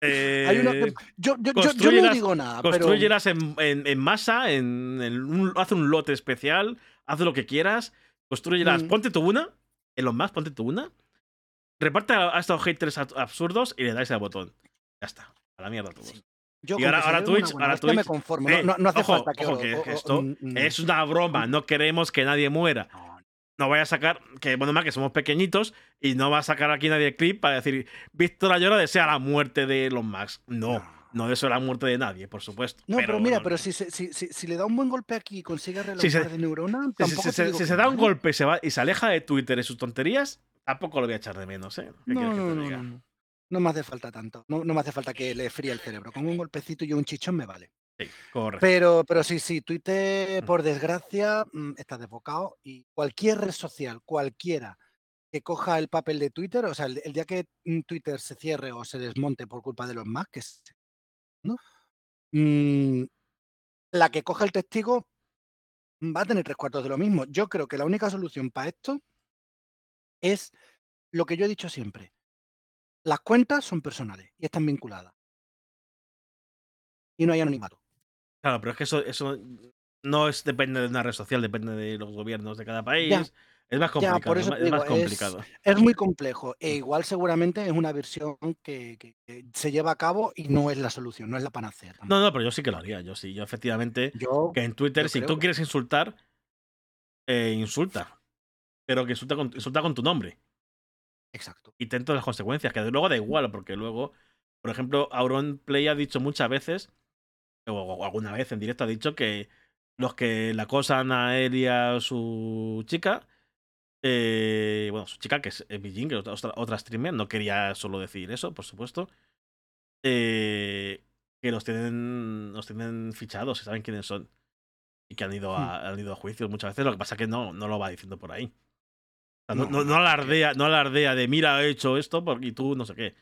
eh, hay una que- yo, yo, yo- yo no digo nada, pero Construyelas en, en- en masa, en, en un- haz un lote especial, haz lo que quieras, construyelas, Mm. ponte tú una, en los más, ponte tú una, reparte a, a estos haters ab- absurdos y le dais al botón. Ya está, a la mierda todos. yo y ahora- Twitch- ahora hostia me Twitch- conformo. Eh, no, hace ojo, falta que, ojo, que o- o- esto mm, mm, Es una broma, no queremos que nadie muera. no, No vaya a sacar, que bueno, más que somos pequeñitos y no va a sacar aquí nadie clip para decir Víctor Ayora desea la muerte de los Max. No, no deseo la muerte de nadie, por supuesto. No, pero, mira, bueno, pero si, se- si, si, si le da un buen golpe aquí y consigue Si relanzar se- de neurona, Si, tampoco si- si- digo si que se da un golpe y se, va, y se aleja de Twitter y sus tonterías, tampoco lo voy a echar de menos, ¿eh? ¿Qué No, no, no, no. No me hace falta tanto. No, no me hace falta que le fríe el cerebro. Con un golpecito y un chichón me vale. Sí, correcto. Pero, pero sí, sí, Twitter, por desgracia, mm, está desbocado y cualquier red social, cualquiera que coja el papel de Twitter, o sea, el, el día que mm, Twitter se cierre o se desmonte por culpa de los más, que es, ¿no? Mm, la que coja el testigo va a tener tres cuartos de lo mismo. Yo creo que la única solución para esto es lo que yo he dicho siempre. Las cuentas son personales y están vinculadas. Y no hay anonimato. Claro, pero es que eso, eso no es, depende de una red social, depende de los gobiernos de cada país. Ya, es más ya, complicado. por es eso más- es digo, complicado. es muy complejo. E igual seguramente es una versión que, que- que se lleva a cabo y no es la solución, no es la panacea. tampoco. No, no, pero yo sí que lo haría. Yo sí, yo efectivamente. Yo, Que en Twitter, si tú que- quieres insultar, eh, insulta. Pero que insulta con, insulta con tu nombre. exacto. y todas las consecuencias, que luego da igual, porque luego, por ejemplo, Auron Play ha dicho muchas veces, o, alguna vez en directo ha dicho que los que la acosan a él y a su chica Eh, bueno, su chica, que es Bijin, que es otra, otra streamer, no quería solo decir eso, por supuesto. Eh, que los tienen, los tienen fichados y saben quiénes son. Y que han ido Hmm. a, han ido a juicios muchas veces. Lo que pasa es que no, no lo va diciendo por ahí. O sea, no, No, no, que- alardea, no alardea de mira, he hecho esto porque y tú no sé qué.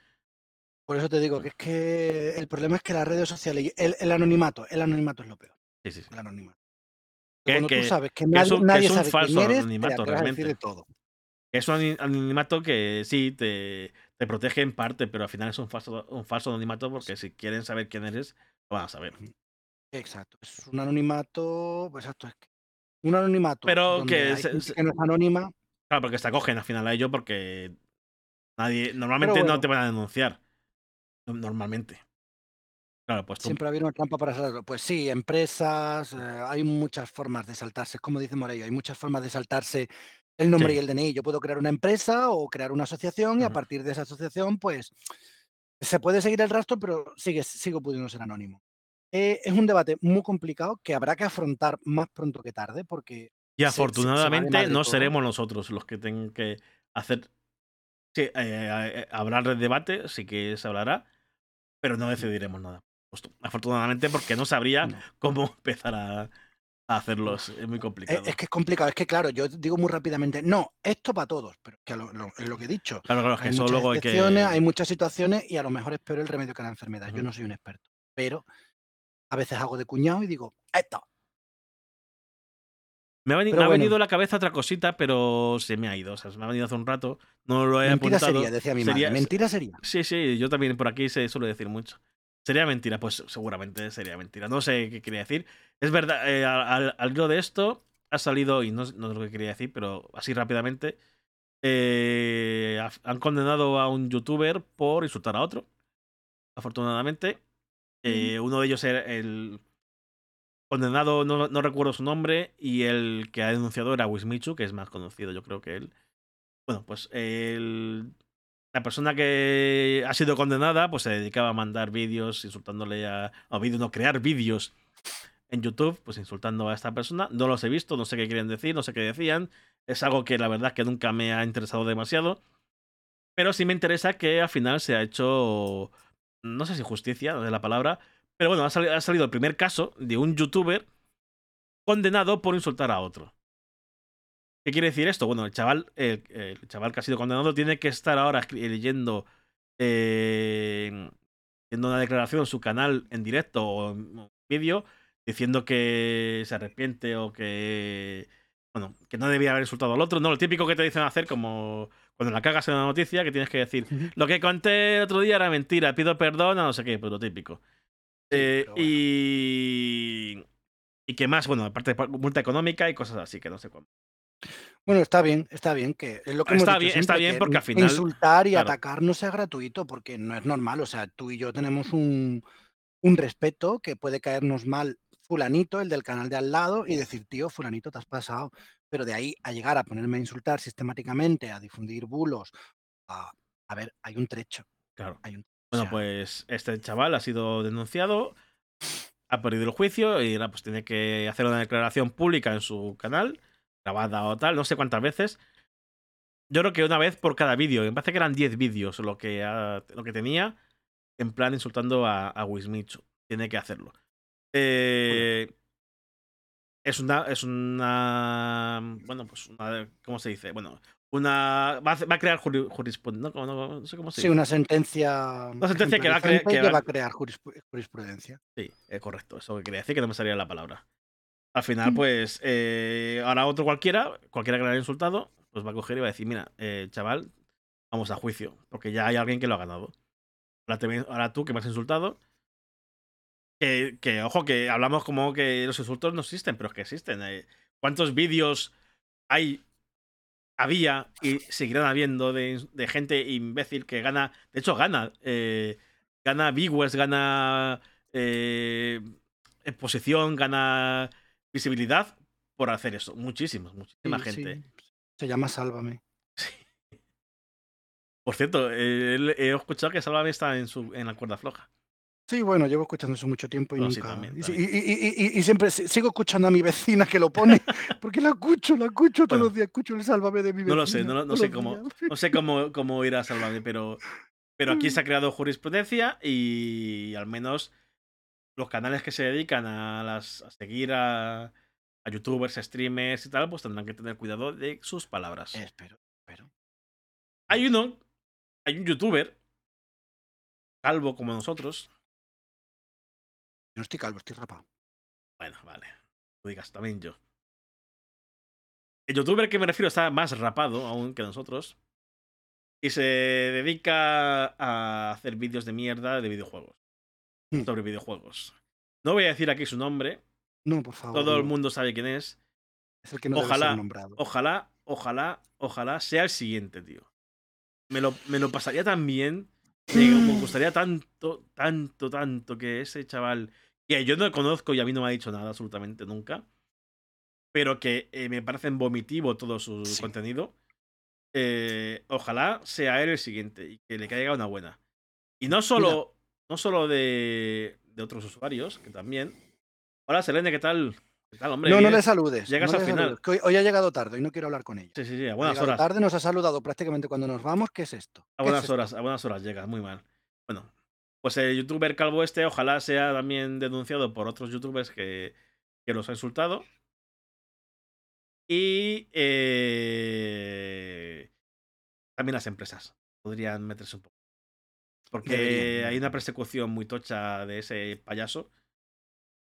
Por eso te digo que es que el problema es que las redes sociales, y el, el anonimato, el anonimato es lo peor. Sí, sí, sí. El anonimato. Que- Cuando que- tú sabes que, nadie, es un- que nadie es un sabe falso quién eres, te anonimato, realmente. de todo. Es un anonimato que sí te, te protege en parte, pero al final es un falso, un falso anonimato porque si quieren saber quién eres, lo van a saber. Exacto. Es un anonimato, pues exacto, es un anonimato Pero que se- se- que no es anónima, Claro, porque se acogen al final a ello porque nadie, normalmente bueno. no te van a denunciar. Normalmente. Claro, pues tú. siempre ha habido una trampa para saltarlo. Pues sí, empresas, eh, hay muchas formas de saltarse, como dice Morello, hay muchas formas de saltarse el nombre Sí. y el DNI. Yo puedo crear una empresa o crear una asociación y a partir de esa asociación, pues se puede seguir el rastro, pero sigue, sigo pudiendo ser anónimo. Eh, es un debate muy complicado que habrá que afrontar más pronto que tarde porque Y se- se afortunadamente no todo. seremos nosotros los que tengan que hacer. Sí, eh, hablar del debate, sí que se hablará, pero no decidiremos nada. Afortunadamente, porque no sabría No. cómo (laughs) empezar a, a hacerlos. Es muy complicado. es que es complicado, es que claro, yo digo muy rápidamente, no, esto para todos, pero que lo, lo- es lo que he dicho. Claro, claro, es que Hay muchas luego hay que. hay muchas situaciones y a lo mejor es peor el remedio que la enfermedad. Yo no soy un experto, pero a veces hago de cuñado y digo, esto. Me ha, veni- Pero me ha bueno. venido a la cabeza otra cosita, pero se me ha ido. O sea, se me ha venido hace un rato. No lo he Mentira apuntado. sería, decía mi Sería- madre. Mentira sería. Sí, sí, yo también por aquí se suele decir mucho. ¿Sería mentira? Pues seguramente sería mentira. No sé qué quería decir. Es verdad, eh, al, al hilo de esto ha salido, y no, no es lo que quería decir, pero así rápidamente, eh, ha- han condenado a un youtuber por insultar a otro. Afortunadamente. Eh, Uno de ellos era el condenado, no, no recuerdo su nombre, y el que ha denunciado era Wismichu, que es más conocido, yo creo que él. Bueno, pues el, la persona que ha sido condenada, pues se dedicaba a mandar vídeos insultándole a. O vídeos, no, crear vídeos en YouTube, pues insultando a esta persona. No los he visto, no sé qué quieren decir, no sé qué decían. Es algo que la verdad que nunca me ha interesado demasiado. Pero sí me interesa que al final se ha hecho. No sé si justicia, no sé la palabra. Pero bueno, ha, sali- ha salido el primer caso de un youtuber condenado por insultar a otro. ¿Qué quiere decir esto? Bueno, el chaval, el, el chaval que ha sido condenado tiene que estar ahora escri- leyendo, eh, una declaración en su canal en directo o en vídeo diciendo que se arrepiente o que bueno que no debía haber insultado al otro. No, lo típico que te dicen hacer como cuando la cagas en una noticia que tienes que decir lo que conté el otro día era mentira, pido perdón no sé qué, pues lo típico. Eh, bueno. y y que más, bueno, aparte de multa económica y cosas así que no sé cuándo. Bueno, está bien, está bien que es lo que Está hemos dicho bien- está bien que porque al in- final- insultar y claro. atacar no sea gratuito porque no es normal. O sea, tú y yo tenemos un, un respeto que puede caernos mal fulanito, el del canal de al lado, y decir, tío, fulanito, te has pasado. Pero de ahí a llegar a ponerme a insultar sistemáticamente, a difundir bulos, a, a ver, hay un trecho. Claro. Hay un, Bueno, pues este chaval ha sido denunciado, ha perdido el juicio y ahora pues tiene que hacer una declaración pública en su canal, grabada o tal, no sé cuántas veces. Yo creo que una vez por cada vídeo, me parece que eran 10 vídeos lo que, ha- lo que tenía, en plan insultando a, a Wismichu. Tiene que hacerlo. Eh, es una. Es una. Bueno, pues una. ¿Cómo se dice? Bueno, una. Va a, va a crear juri- jurisprudencia. No, no- no sé cómo se sí, una sentencia. Una sentencia que va a que va- va a crear jurisp- jurisprudencia. Sí, es correcto. Eso que quería decir, que no me salía la palabra. Al final, Mm. pues, eh, ahora otro cualquiera, cualquiera que le haya insultado, pues va a coger y va a decir, mira, eh, chaval, vamos a juicio, porque ya hay alguien que lo ha ganado. Ahora, te ven- ahora tú que me has insultado, que, que, ojo, que hablamos como que los insultos no existen, pero es que existen. eh. ¿Cuántos vídeos hay, había y seguirán habiendo de, de gente imbécil que gana, de hecho gana, eh, gana viewers, gana eh, exposición, gana visibilidad por hacer eso? Muchísimos, muchísima Sí, gente. sí. Se llama Sálvame. Por cierto, eh, he escuchado que Sálvame está en, su, en la cuerda floja. Sí, bueno, llevo escuchando eso mucho tiempo y No, sí, nunca. también, Y, si- también. y- y- y- siempre si- sigo escuchando a mi vecina que lo pone, (laughs) porque la escucho, la escucho todos Bueno. los días, escucho el sálvame de mi vecina. No lo sé, no, lo- no todos sé los cómo, no sé cómo, cómo irá a salvarme, pero, pero aquí se ha creado jurisprudencia y al menos los canales que se dedican a, las, a seguir a, a youtubers, streamers y tal, pues tendrán que tener cuidado de sus palabras. Espero, espero. Hay uno, hay un youtuber, calvo como nosotros, no estoy calvo, estoy rapado. bueno, vale, tú digas, también yo. El youtuber que me refiero está más rapado aún que nosotros y se dedica a hacer vídeos de mierda de videojuegos. Mm. Sobre videojuegos. No voy a decir aquí su nombre, No, por favor. todo el mundo sabe quién es. Es el que no debe Ojalá, ser nombrado. Ojalá, ojalá, ojalá sea el siguiente, tío. Me lo, me lo pasaría tan bien. Me (laughs) gustaría tanto, tanto, tanto que ese chaval, que yo no conozco y a mí no me ha dicho nada absolutamente nunca, pero que eh, me parece vomitivo todo su Sí. contenido. eh, ojalá sea él el siguiente y que le caiga una buena. Y no solo, no solo de, de otros usuarios, que también. Hola, Selene, ¿qué tal? ¿Qué tal, hombre? no, no le saludes. Llegas no al final. saludes, que hoy, hoy ha llegado tarde y no quiero hablar con ella. Sí, sí, sí, a buenas horas. tarde, nos ha saludado prácticamente cuando nos vamos. ¿Qué es esto? A ¿Qué es esto? horas, a buenas horas llega, muy mal. Bueno, pues el youtuber calvo este, ojalá sea también denunciado por otros youtubers que, que los ha insultado. Y eh, también las empresas podrían meterse un poco. Porque Deberían, hay una persecución muy tocha de ese payaso,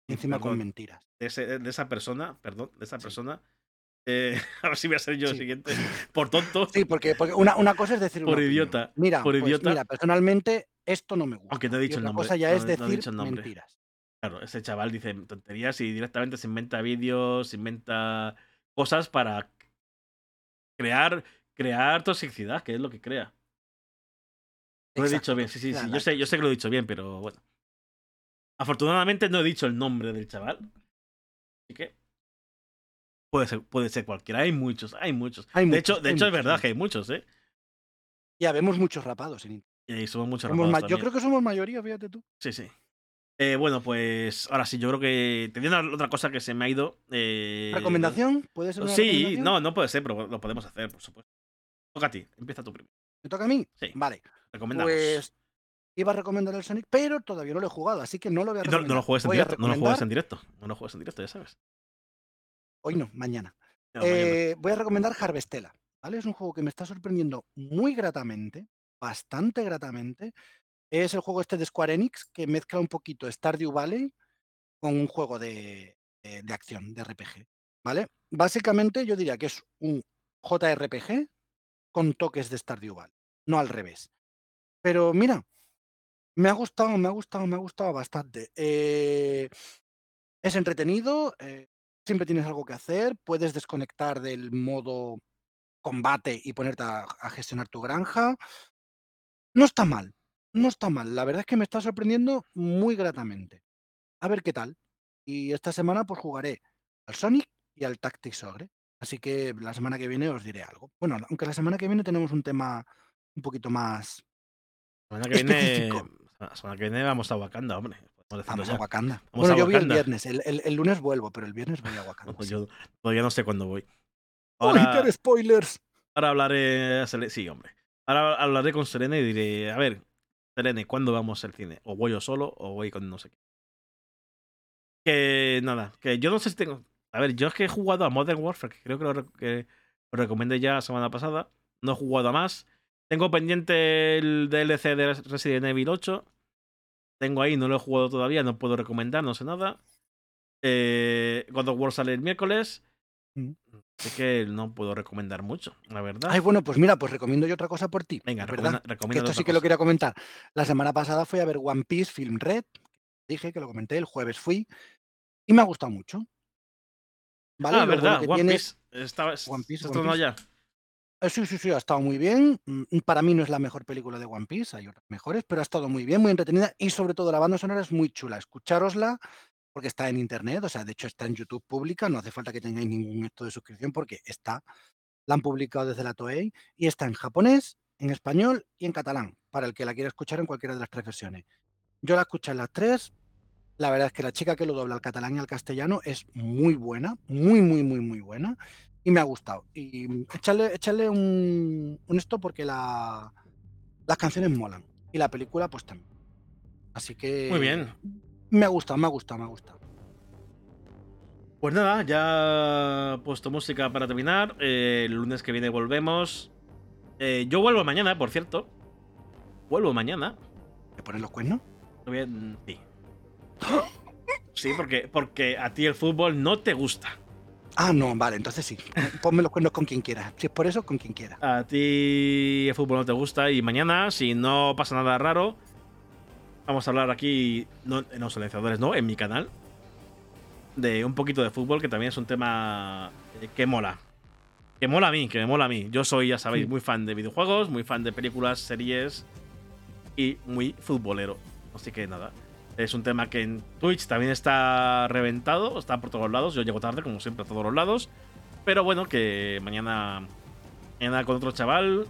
encima con mentiras. de, ese- de esa persona, perdón, de esa Sí. persona. Eh, (laughs) a ver si voy a ser yo el siguiente. Por tonto, Sí, porque, porque una, una cosa es decir Por idiota, Mira, por pues idiota. mira, personalmente esto no me gusta. Aunque no he Y dicho el nombre, cosa ya no- es no he decir dicho el nombre. mentiras. Claro, ese chaval dice tonterías y directamente se inventa vídeos, se inventa cosas para crear, crear toxicidad, que es lo que crea. Lo he dicho bien, sí, sí, sí. Yo sé, yo sé que lo he dicho bien, pero bueno. Afortunadamente no he dicho el nombre del chaval. Así que. Puede ser, puede ser cualquiera. Hay muchos, hay muchos. Hay de muchos, hecho, de hecho es verdad que hay muchos, ¿eh? Ya vemos muchos rapados en internet. Y ahí somos muchos Somos rapados yo creo que somos mayoría, fíjate tú. Sí, sí. Eh, bueno, pues ahora sí, yo creo que una- otra cosa que se me ha ido. eh, ¿Recomendación? ¿Puede ser una Sí, recomendación? no, no puede ser, pero lo podemos hacer, por supuesto. Toca a ti, empieza tú primero. ¿Me toca a mí? Sí. Vale. Recomendamos. Pues iba a recomendar el Sonic, pero todavía no lo he jugado, así que no lo voy a no, recomendar. no lo juegues en directo, no lo juegues en directo. No lo juegues en directo, ya sabes. Hoy no, mañana. No, mañana. Eh, voy a recomendar Harvestella. ¿vale? Es un juego que me está sorprendiendo muy gratamente, bastante gratamente. Es el juego este de Square Enix que mezcla un poquito Stardew Valley con un juego de, de- de acción, de RPG. ¿Vale? Básicamente yo diría que es un JRPG con toques de Stardew Valley, no al revés. Pero mira, me ha gustado, me ha gustado, me ha gustado bastante. Eh, es entretenido, eh, siempre tienes algo que hacer, puedes desconectar del modo combate y ponerte a gestionar tu granja. No está mal, no está mal. La verdad es que me está sorprendiendo muy gratamente. A ver qué tal. Y esta semana pues jugaré al Sonic y al Tactics Ogre. Así que la semana que viene os diré algo. Bueno, aunque la semana que viene tenemos un tema un poquito más... La semana que viene. La semana que viene vamos a Wakanda, hombre. Vamos ya. a Wakanda. Vamos bueno, a yo voy el viernes. El, el- el lunes vuelvo, pero el viernes voy a (laughs) Wakanda. Pues yo todavía no sé cuándo voy. ¡Uy, Ahora, spoilers! ahora hablaré. Sí, hombre. Ahora hablaré con Serena y diré: A ver, Serene, ¿cuándo vamos al cine? O voy yo solo o voy con no sé qué. Que nada, que yo no sé si tengo. A ver, yo es que he jugado a Modern Warfare, que creo que lo, re- recomendé ya la semana pasada. No he jugado a más. Tengo pendiente el DLC de Resident Evil 8. Tengo ahí, no lo he jugado todavía, no puedo recomendar, no sé nada. Eh, God of War sale el miércoles. Así que no puedo recomendar mucho, la verdad. Ay, bueno, pues mira, pues recomiendo yo otra cosa por ti. Venga, recomienda, Que recomienda esto sí que lo quería comentar. La semana pasada fui a ver One Piece Film Red. Dije que lo comenté, el jueves fui. Y me ha gustado mucho. ¿Vale? Ah, verdad, que One tiene- Piece. Estaba, One Piece, ¿se One estrenó Piece. ya? Eh, Sí, sí, sí, ha estado muy bien. Mm, Para mí no es la mejor película de One Piece, hay otras mejores, pero ha estado muy bien, muy entretenida y sobre todo la banda sonora es muy chula. Escuchárosla porque está en internet, o sea, de hecho está en YouTube pública, no hace falta que tengáis ningún método de suscripción porque está, la han publicado desde la Toei y está en japonés, en español y en catalán, para el que la quiera escuchar en cualquiera de las tres versiones. Yo la escuché en las tres. La verdad es que la chica que lo dobla al catalán y al castellano es muy buena, muy, muy, muy, muy buena. Y me ha gustado. Y echarle, echarle un, un esto porque la, las canciones molan. Y la película, pues también. Así que. Muy bien. Me ha gustado, me ha gustado, me ha gustado. Pues nada, ya puesto música para terminar. Eh, el lunes que viene volvemos. Eh, yo vuelvo mañana, por cierto. Vuelvo mañana. ¿Me ponen los cuernos? Bien, sí. Sí, porque, porque a ti el fútbol no te gusta. Ah, no, vale, entonces sí. Ponme los cuernos con quien quiera. Si es por eso, con quien quiera. A ti el fútbol no te gusta y mañana, si no pasa nada raro, vamos a hablar aquí, no, en los silenciadores, no, en mi canal, de un poquito de fútbol, que también es un tema eh, que mola. Que mola a mí, que me mola a mí. Yo soy, ya sabéis, muy fan de videojuegos, muy fan de películas, series y muy futbolero. Así que nada. Es un tema que en Twitch también está reventado, está por todos lados. Yo llego tarde, como siempre, a todos los lados. Pero bueno, que mañana, mañana con otro chaval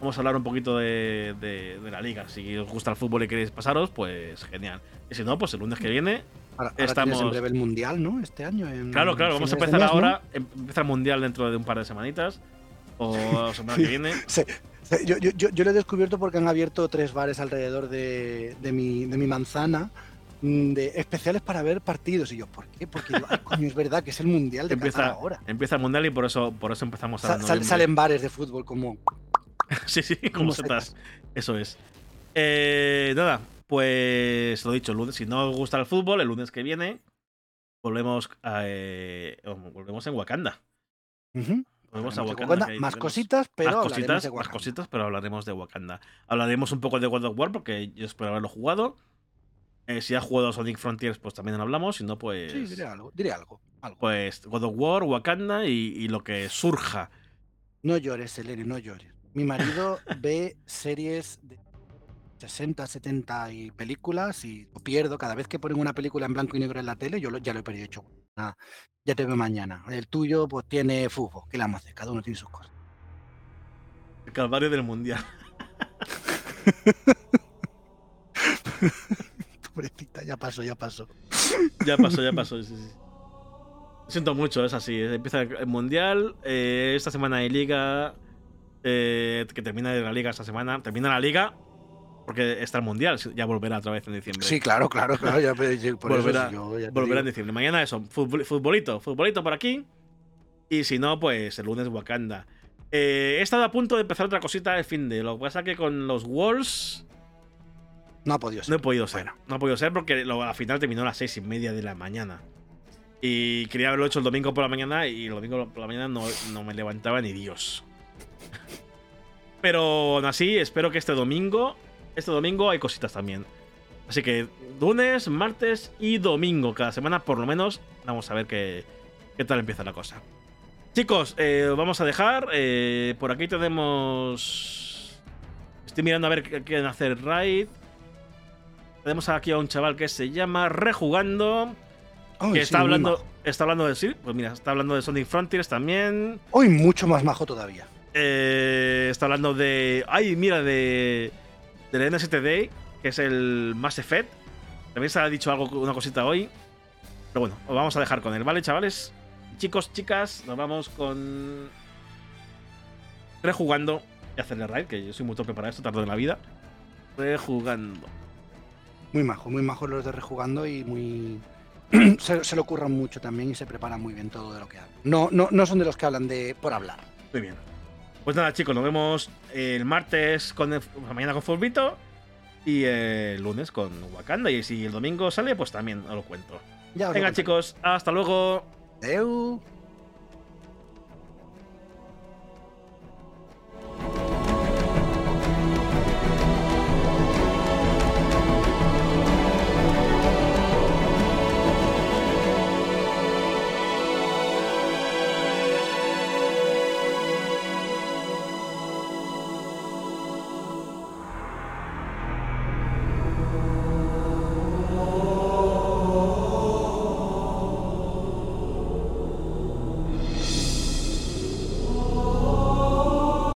vamos a hablar un poquito de, de- de la liga. Si os gusta el fútbol y queréis pasaros, pues genial. Y si no, pues el lunes que viene. Ahora, ahora Estamos- breve el mundial, ¿no? Este año. en Claro, claro, vamos a empezar ahora. em- Empieza el mundial dentro de un par de semanitas. O la (laughs) semana que viene. Se- yo, yo- yo- yo lo he descubierto porque han abierto tres bares alrededor de, de mi, de mi manzana mm, de especiales para ver partidos. Y yo, ¿por qué? Porque yo, ay, coño, es verdad que es el mundial de (laughs) Empieza, Qatar ahora. empieza el mundial y por eso, por eso empezamos a. Sa- sal- salen bares de fútbol como. (laughs) Sí, sí, como como setas. Eso es. Eh, nada, pues lo dicho, el lunes, si no os gusta el fútbol, el lunes que viene volvemos a, eh, volvemos en Wakanda. Volvemos a Wakanda. Más tenemos cositas, pero más hablaremos cositas, de más Wakanda. cositas, pero hablaremos de Wakanda. Hablaremos un poco de God of War porque yo espero haberlo jugado. Eh, si has jugado Sonic Frontiers, pues también hablamos. Si no, pues. Sí, diré algo, diré algo. algo. Pues God of War, Wakanda y, y lo que surja. No llores, Eleni, no llores. Mi marido ve series de 60, 70 y películas y lo pierdo. Cada vez que ponen una película en blanco y negro en la tele, yo lo- ya lo he perdido hecho. Nada, ya te veo mañana. El tuyo, pues tiene fútbol. ¿Qué le vamos a hacer? Cada uno tiene sus cosas. El calvario del mundial. (laughs) Pobrecita, ya pasó, ya pasó. Ya pasó, ya pasó. sí, sí. Siento mucho, es así. Empieza el mundial. eh, esta semana hay liga. Eh, que termina la liga esta semana. Termina la liga. Porque está el mundial. Ya volverá otra vez en diciembre. Sí, claro, claro, claro. Ya, por eso Volverá- sí, yo ya te Volverá en diciembre. Mañana eso, futbol- futbolito, futbolito por aquí. Y si no, pues el lunes Wakanda. Eh, he estado a punto de empezar otra cosita el fin de. Lo que pasa que con los Walls No ha podido no ser. he podido ser. Bueno. No he podido ser porque lo, al final terminó a las seis y media de la mañana. Y quería haberlo hecho el domingo por la mañana y el domingo por la mañana no, no me levantaba ni Dios. Pero aún así, espero que este domingo, este domingo hay cositas también. Así que lunes, martes y domingo, cada semana por lo menos, vamos a ver qué, qué tal empieza la cosa. Chicos, eh, vamos a dejar. eh, por aquí tenemos... Estoy mirando a ver qué quieren hacer raid. Tenemos aquí a un chaval que se llama Rejugando. Que sí, está hablando. Está hablando de. Sí, pues mira, está hablando de Sonic Frontiers también. Hoy mucho más majo todavía. Eh, está hablando de. Ay, mira, de. Del NSTD, que es el Mass Effect. También se ha dicho algo, una cosita hoy. Pero bueno, os vamos a dejar con él, ¿vale, chavales? Chicos, chicas, nos vamos con. Rejugando. Y hacerle raid, que yo soy muy torpe para esto, tardo en la vida. Rejugando. Muy majo, muy majo los de rejugando y muy. (clears throat) se, se lo curran mucho también y se preparan muy bien todo de lo que hablan. No, no, no son de los que hablan de por hablar. Muy bien. Pues nada, chicos, nos vemos el martes con el- mañana con Fulvito y el lunes con Wakanda. Y si el domingo sale, pues también os lo cuento. Ya Venga, chicos, hasta luego. Adeu.